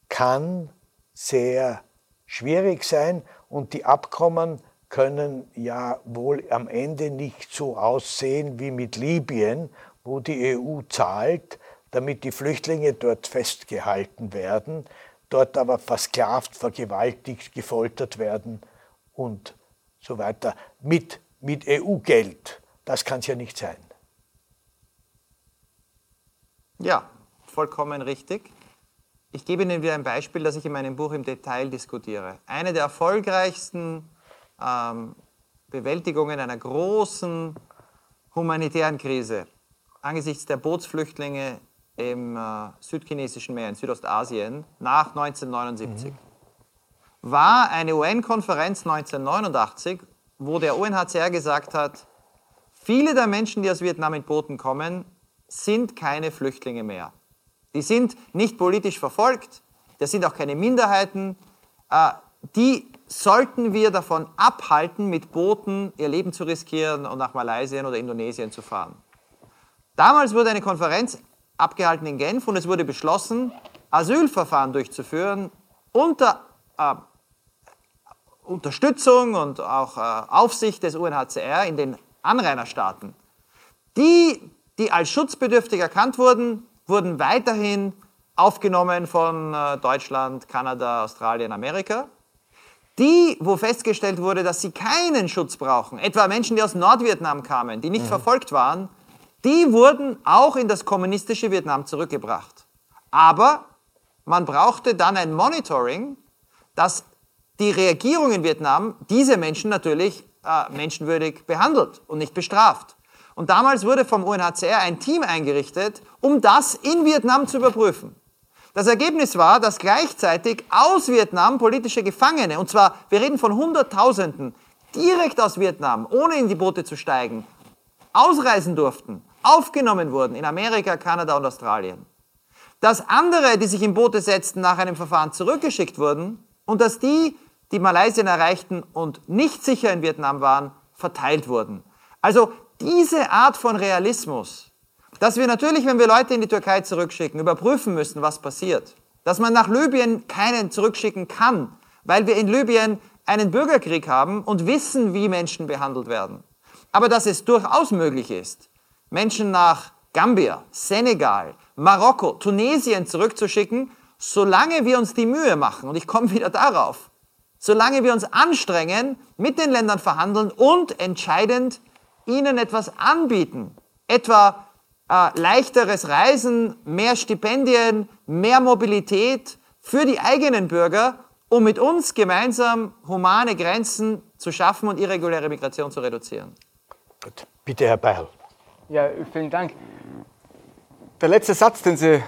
kann sehr schwierig sein und die Abkommen können ja wohl am Ende nicht so aussehen wie mit Libyen, wo die EU zahlt, damit die Flüchtlinge dort festgehalten werden, dort aber versklavt, vergewaltigt, gefoltert werden und so weiter. Mit, mit EU-Geld. Das kann es ja nicht sein. Ja, vollkommen richtig. Ich gebe Ihnen wieder ein Beispiel, das ich in meinem Buch im Detail diskutiere. Eine der erfolgreichsten ähm, Bewältigungen einer großen humanitären Krise angesichts der Bootsflüchtlinge im äh, südchinesischen Meer, in Südostasien, nach 1979, mhm. war eine UN-Konferenz 1989, wo der UNHCR gesagt hat, viele der Menschen, die aus Vietnam in Booten kommen, sind keine Flüchtlinge mehr. Die sind nicht politisch verfolgt, das sind auch keine Minderheiten. Äh, die sollten wir davon abhalten, mit Booten ihr Leben zu riskieren und nach Malaysia oder Indonesien zu fahren. Damals wurde eine Konferenz abgehalten in Genf und es wurde beschlossen, Asylverfahren durchzuführen unter äh, Unterstützung und auch äh, Aufsicht des UNHCR in den Anrainerstaaten. Die, die als schutzbedürftig erkannt wurden, wurden weiterhin aufgenommen von äh, Deutschland, Kanada, Australien, Amerika. Die, wo festgestellt wurde, dass sie keinen Schutz brauchen, etwa Menschen, die aus Nordvietnam kamen, die nicht mhm. verfolgt waren, die wurden auch in das kommunistische Vietnam zurückgebracht. Aber man brauchte dann ein Monitoring, dass die Regierung in Vietnam diese Menschen natürlich äh, menschenwürdig behandelt und nicht bestraft. Und damals wurde vom UNHCR ein Team eingerichtet, um das in Vietnam zu überprüfen. Das Ergebnis war, dass gleichzeitig aus Vietnam politische Gefangene, und zwar, wir reden von Hunderttausenden, direkt aus Vietnam, ohne in die Boote zu steigen, ausreisen durften, aufgenommen wurden in Amerika, Kanada und Australien. Dass andere, die sich in Boote setzten, nach einem Verfahren zurückgeschickt wurden und dass die, die Malaysia erreichten und nicht sicher in Vietnam waren, verteilt wurden. Also diese Art von Realismus, dass wir natürlich, wenn wir Leute in die Türkei zurückschicken, überprüfen müssen, was passiert. Dass man nach Libyen keinen zurückschicken kann, weil wir in Libyen einen Bürgerkrieg haben und wissen, wie Menschen behandelt werden. Aber dass es durchaus möglich ist, Menschen nach Gambia, Senegal, Marokko, Tunesien zurückzuschicken, solange wir uns die Mühe machen, und ich komme wieder darauf, solange wir uns anstrengen, mit den Ländern verhandeln und entscheidend ihnen etwas anbieten, etwa äh, leichteres Reisen, mehr Stipendien, mehr Mobilität für die eigenen Bürger, um mit uns gemeinsam humane Grenzen zu schaffen und irreguläre Migration zu reduzieren. Bitte, Herr Beil. Ja, vielen Dank. Der letzte Satz, den Sie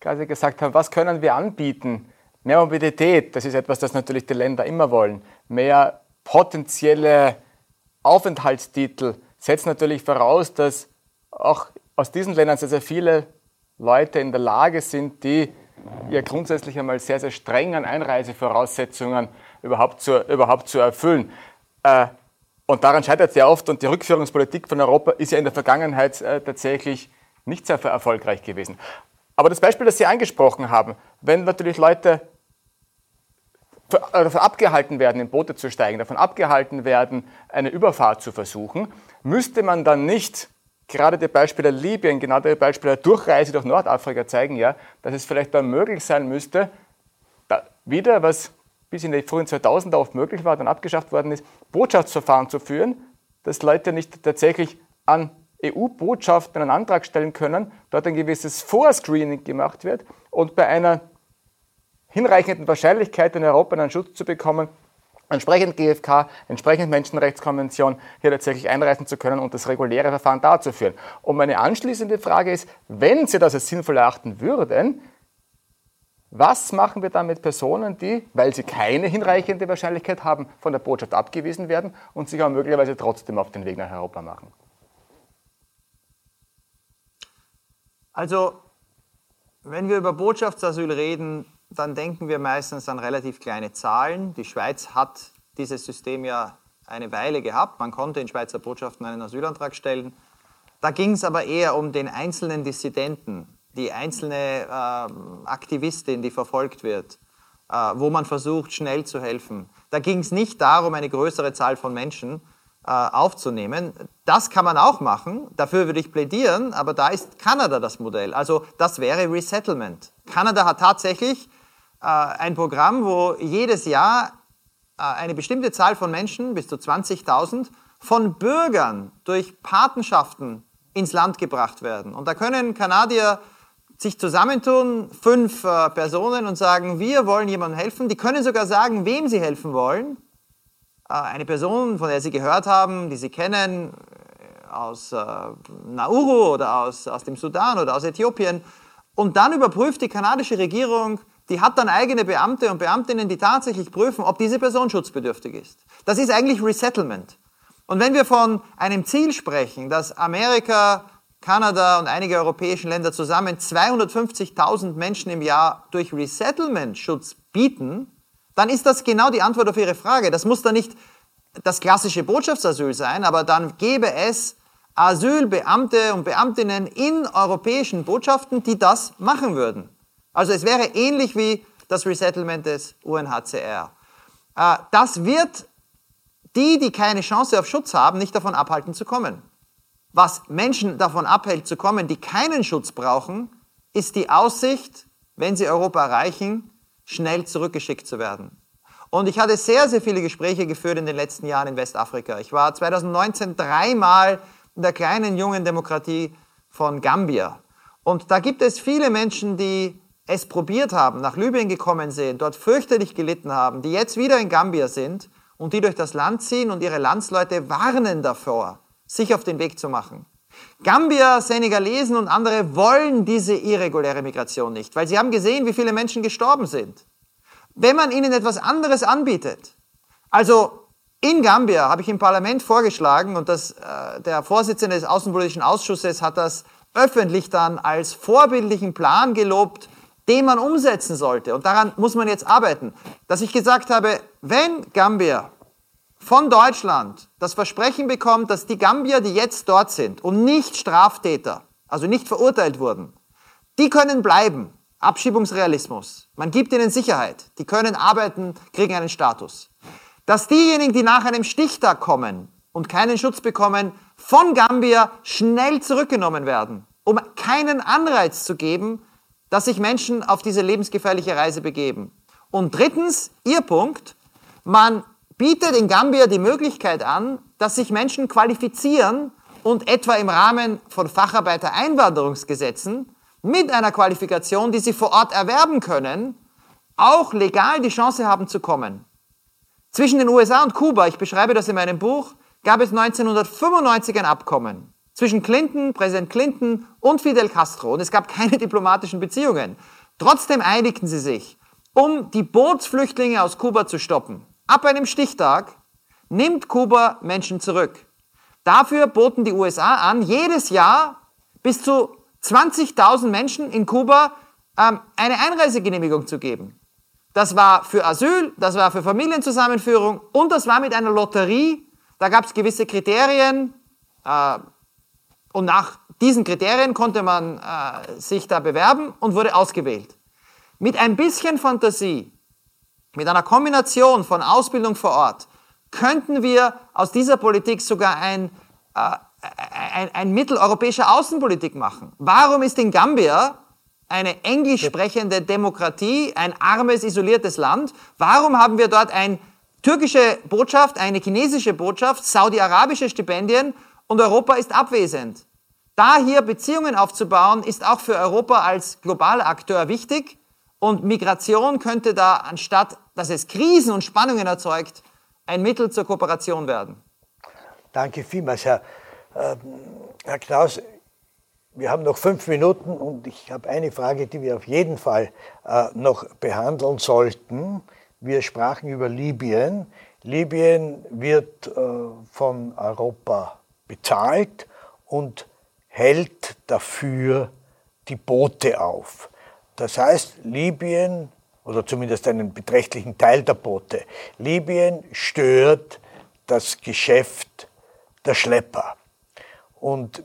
gerade gesagt haben, was können wir anbieten? Mehr Mobilität, das ist etwas, das natürlich die Länder immer wollen. Mehr potenzielle Aufenthaltstitel setzt natürlich voraus, dass auch aus diesen Ländern sehr, sehr viele Leute in der Lage sind, die ja grundsätzlich einmal sehr, sehr strengen Einreisevoraussetzungen überhaupt zu, überhaupt zu erfüllen. Äh, und daran scheitert es sehr oft und die Rückführungspolitik von Europa ist ja in der Vergangenheit äh, tatsächlich nicht sehr erfolgreich gewesen. Aber das Beispiel, das Sie angesprochen haben, wenn natürlich Leute äh, davon abgehalten werden, in Boote zu steigen, davon abgehalten werden, eine Überfahrt zu versuchen, müsste man dann nicht gerade die Beispiele Libyen, genau die Beispiele der Durchreise durch Nordafrika zeigen ja, dass es vielleicht dann möglich sein müsste, wieder, was bis in die frühen 2000er oft möglich war, dann abgeschafft worden ist, Botschaftsverfahren zu führen, dass Leute nicht tatsächlich an EU-Botschaften einen Antrag stellen können, dort ein gewisses Vorscreening gemacht wird und bei einer hinreichenden Wahrscheinlichkeit in Europa einen Schutz zu bekommen, entsprechend GfK, entsprechend Menschenrechtskonvention hier tatsächlich einreißen zu können und das reguläre Verfahren darzuführen. Und meine anschließende Frage ist, wenn Sie das als sinnvoll erachten würden, was machen wir dann mit Personen, die, weil sie keine hinreichende Wahrscheinlichkeit haben, von der Botschaft abgewiesen werden und sich auch möglicherweise trotzdem auf den Weg nach Europa machen? Also, wenn wir über Botschaftsasyl reden, dann denken wir meistens an relativ kleine Zahlen. Die Schweiz hat dieses System ja eine Weile gehabt. Man konnte in Schweizer Botschaften einen Asylantrag stellen. Da ging es aber eher um den einzelnen Dissidenten, die einzelne äh, Aktivistin, die verfolgt wird, äh, wo man versucht, schnell zu helfen. Da ging es nicht darum, eine größere Zahl von Menschen äh, aufzunehmen. Das kann man auch machen, dafür würde ich plädieren, aber da ist Kanada das Modell. Also das wäre Resettlement. Kanada hat tatsächlich äh, ein Programm, wo jedes Jahr äh, eine bestimmte Zahl von Menschen, bis zu 20.000, von Bürgern durch Patenschaften ins Land gebracht werden. Und da können Kanadier sich zusammentun, fünf äh, Personen, und sagen, wir wollen jemandem helfen. Die können sogar sagen, wem sie helfen wollen. Äh, eine Person, von der sie gehört haben, die sie kennen, äh, aus äh, Nauru oder aus, aus dem Sudan oder aus Äthiopien. Und dann überprüft die kanadische Regierung, die hat dann eigene Beamte und Beamtinnen, die tatsächlich prüfen, ob diese Person schutzbedürftig ist. Das ist eigentlich Resettlement. Und wenn wir von einem Ziel sprechen, dass Amerika, Kanada und einige europäische Länder zusammen 250.000 Menschen im Jahr durch Resettlement Schutz bieten, dann ist das genau die Antwort auf Ihre Frage. Das muss dann nicht das klassische Botschaftsasyl sein, aber dann gäbe es Asylbeamte und Beamtinnen in europäischen Botschaften, die das machen würden. Also es wäre ähnlich wie das Resettlement des UNHCR. Äh, das wird die, die keine Chance auf Schutz haben, nicht davon abhalten zu kommen. Was Menschen davon abhält zu kommen, die keinen Schutz brauchen, ist die Aussicht, wenn sie Europa erreichen, schnell zurückgeschickt zu werden. Und ich hatte sehr, sehr viele Gespräche geführt in den letzten Jahren in Westafrika. Ich war 2019 dreimal in der kleinen jungen Demokratie von Gambia. Und da gibt es viele Menschen, die es probiert haben, nach Libyen gekommen sind, dort fürchterlich gelitten haben, die jetzt wieder in Gambia sind und die durch das Land ziehen und ihre Landsleute warnen davor, sich auf den Weg zu machen. Gambia, Senegalesen und andere wollen diese irreguläre Migration nicht, weil sie haben gesehen, wie viele Menschen gestorben sind. Wenn man ihnen etwas anderes anbietet, also in Gambia habe ich im Parlament vorgeschlagen und das, äh, der Vorsitzende des Außenpolitischen Ausschusses hat das öffentlich dann als vorbildlichen Plan gelobt, den man umsetzen sollte. Und daran muss man jetzt arbeiten. Dass ich gesagt habe, wenn Gambia von Deutschland das Versprechen bekommt, dass die Gambier, die jetzt dort sind und nicht Straftäter, also nicht verurteilt wurden, die können bleiben. Abschiebungsrealismus. Man gibt ihnen Sicherheit. Die können arbeiten, kriegen einen Status. Dass diejenigen, die nach einem Stichtag kommen und keinen Schutz bekommen, von Gambia schnell zurückgenommen werden, um keinen Anreiz zu geben, dass sich Menschen auf diese lebensgefährliche Reise begeben. Und drittens, Ihr Punkt, man bietet in Gambia die Möglichkeit an, dass sich Menschen qualifizieren und etwa im Rahmen von Facharbeitereinwanderungsgesetzen mit einer Qualifikation, die sie vor Ort erwerben können, auch legal die Chance haben zu kommen. Zwischen den USA und Kuba, ich beschreibe das in meinem Buch, gab es 1995 ein Abkommen zwischen Clinton, Präsident Clinton und Fidel Castro und es gab keine diplomatischen Beziehungen. Trotzdem einigten sie sich, um die Bootsflüchtlinge aus Kuba zu stoppen. Ab einem Stichtag nimmt Kuba Menschen zurück. Dafür boten die USA an, jedes Jahr bis zu 20.000 Menschen in Kuba ähm, eine Einreisegenehmigung zu geben. Das war für Asyl, das war für Familienzusammenführung und das war mit einer Lotterie. Da gab es gewisse Kriterien äh, und nach diesen Kriterien konnte man äh, sich da bewerben und wurde ausgewählt. Mit ein bisschen Fantasie mit einer Kombination von Ausbildung vor Ort könnten wir aus dieser Politik sogar ein, äh, ein, ein Mittel europäischer Außenpolitik machen. Warum ist in Gambia eine englisch sprechende Demokratie, ein armes, isoliertes Land? Warum haben wir dort eine türkische Botschaft, eine chinesische Botschaft, saudi-arabische Stipendien und Europa ist abwesend? Da hier Beziehungen aufzubauen, ist auch für Europa als globaler Akteur wichtig. Und Migration könnte da, anstatt dass es Krisen und Spannungen erzeugt, ein Mittel zur Kooperation werden. Danke vielmals, Herr, äh, Herr Knaus. Wir haben noch fünf Minuten und ich habe eine Frage, die wir auf jeden Fall äh, noch behandeln sollten. Wir sprachen über Libyen. Libyen wird äh, von Europa bezahlt und hält dafür die Boote auf. Das heißt, Libyen, oder zumindest einen beträchtlichen Teil der Boote, Libyen stört das Geschäft der Schlepper. Und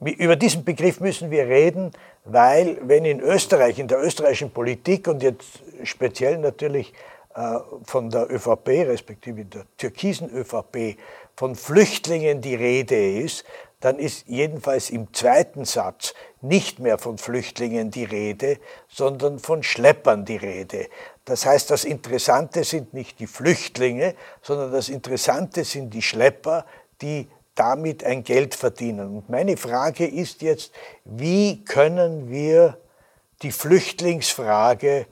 über diesen Begriff müssen wir reden, weil wenn in Österreich, in der österreichischen Politik und jetzt speziell natürlich äh, von der ÖVP, respektive der türkisen ÖVP, von Flüchtlingen die Rede ist, dann ist jedenfalls im zweiten Satz nicht mehr von Flüchtlingen die Rede, sondern von Schleppern die Rede. Das heißt, das Interessante sind nicht die Flüchtlinge, sondern das Interessante sind die Schlepper, die damit ein Geld verdienen. Und meine Frage ist jetzt, wie können wir die Flüchtlingsfrage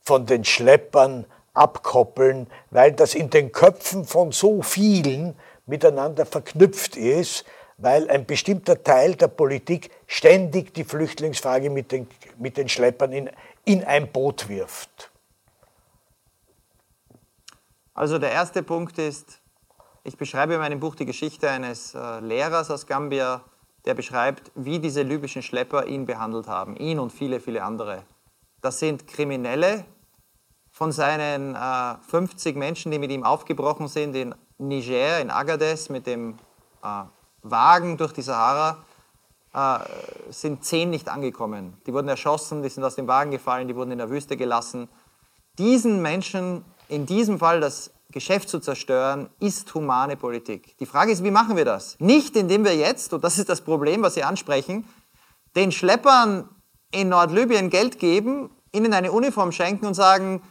von den Schleppern abkoppeln, weil das in den Köpfen von so vielen miteinander verknüpft ist, weil ein bestimmter Teil der Politik ständig die Flüchtlingsfrage mit den, mit den Schleppern in, in ein Boot wirft. Also der erste Punkt ist, ich beschreibe in meinem Buch die Geschichte eines äh, Lehrers aus Gambia, der beschreibt, wie diese libyschen Schlepper ihn behandelt haben, ihn und viele, viele andere. Das sind Kriminelle von seinen äh, 50 Menschen, die mit ihm aufgebrochen sind in Niger, in Agadez, mit dem äh, Wagen durch die Sahara äh, sind zehn nicht angekommen. Die wurden erschossen, die sind aus dem Wagen gefallen, die wurden in der Wüste gelassen. Diesen Menschen, in diesem Fall das Geschäft zu zerstören, ist humane Politik. Die Frage ist, wie machen wir das? Nicht indem wir jetzt, und das ist das Problem, was Sie ansprechen, den Schleppern in Nordlibyen Geld geben, ihnen eine Uniform schenken und sagen,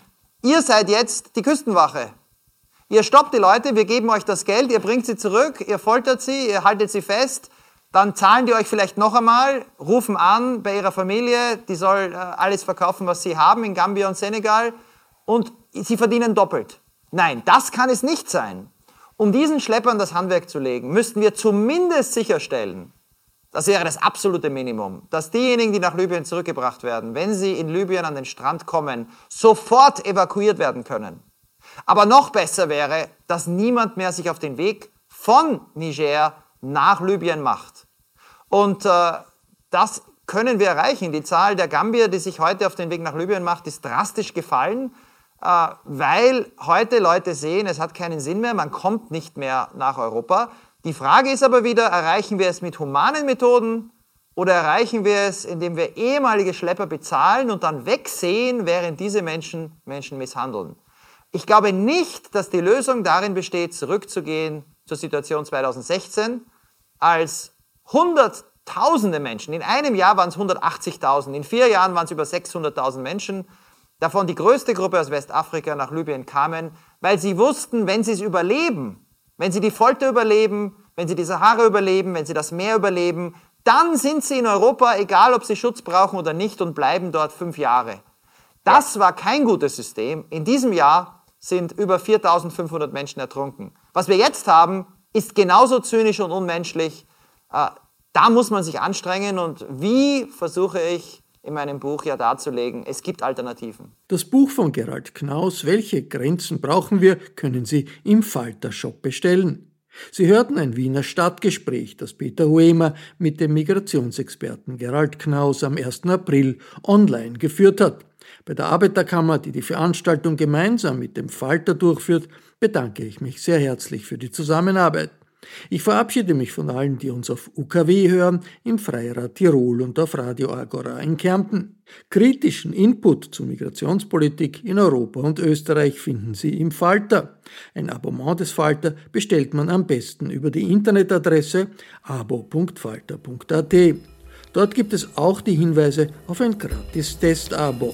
ihr seid jetzt die Küstenwache. Ihr stoppt die Leute, wir geben euch das Geld, ihr bringt sie zurück, ihr foltert sie, ihr haltet sie fest, dann zahlen die euch vielleicht noch einmal, rufen an bei ihrer Familie, die soll äh, alles verkaufen, was sie haben in Gambia und Senegal und sie verdienen doppelt. Nein, das kann es nicht sein. Um diesen Schleppern das Handwerk zu legen, müssten wir zumindest sicherstellen, das wäre das absolute Minimum, dass diejenigen, die nach Libyen zurückgebracht werden, wenn sie in Libyen an den Strand kommen, sofort evakuiert werden können. Aber noch besser wäre, dass niemand mehr sich auf den Weg von Niger nach Libyen macht. Und äh, das können wir erreichen. Die Zahl der Gambier, die sich heute auf den Weg nach Libyen macht, ist drastisch gefallen. äh, weil heute Leute sehen, es hat keinen Sinn mehr, man kommt nicht mehr nach Europa. Die Frage ist aber wieder, erreichen wir es mit humanen Methoden oder erreichen wir es, indem wir ehemalige Schlepper bezahlen und dann wegsehen, während diese Menschen Menschen misshandeln? Ich glaube nicht, dass die Lösung darin besteht, zurückzugehen zur Situation 2016, als Hunderttausende Menschen, in einem Jahr waren es 180.000, in vier Jahren waren es über 600.000 Menschen, davon die größte Gruppe aus Westafrika nach Libyen kamen, weil sie wussten, wenn sie es überleben, wenn sie die Folter überleben, wenn sie die Sahara überleben, wenn sie das Meer überleben, dann sind sie in Europa, egal ob sie Schutz brauchen oder nicht, und bleiben dort fünf Jahre. Das war kein gutes System. In diesem Jahr sind über 4500 Menschen ertrunken. Was wir jetzt haben, ist genauso zynisch und unmenschlich. Äh, da muss man sich anstrengen und wie versuche ich in meinem Buch ja darzulegen, es gibt Alternativen. Das Buch von Gerald Knaus, Welche Grenzen brauchen wir, können Sie im Falter-Shop bestellen. Sie hörten ein Wiener Stadtgespräch, das Peter Huemer mit dem Migrationsexperten Gerald Knaus am 1. April online geführt hat. Bei der Arbeiterkammer, die die Veranstaltung gemeinsam mit dem Falter durchführt, bedanke ich mich sehr herzlich für die Zusammenarbeit. Ich verabschiede mich von allen, die uns auf UKW hören, im Freirad Tirol und auf Radio Agora in Kärnten. Kritischen Input zur Migrationspolitik in Europa und Österreich finden Sie im Falter. Ein Abonnement des Falter bestellt man am besten über die Internetadresse abo.falter.at. Dort gibt es auch die Hinweise auf ein gratis Testabo.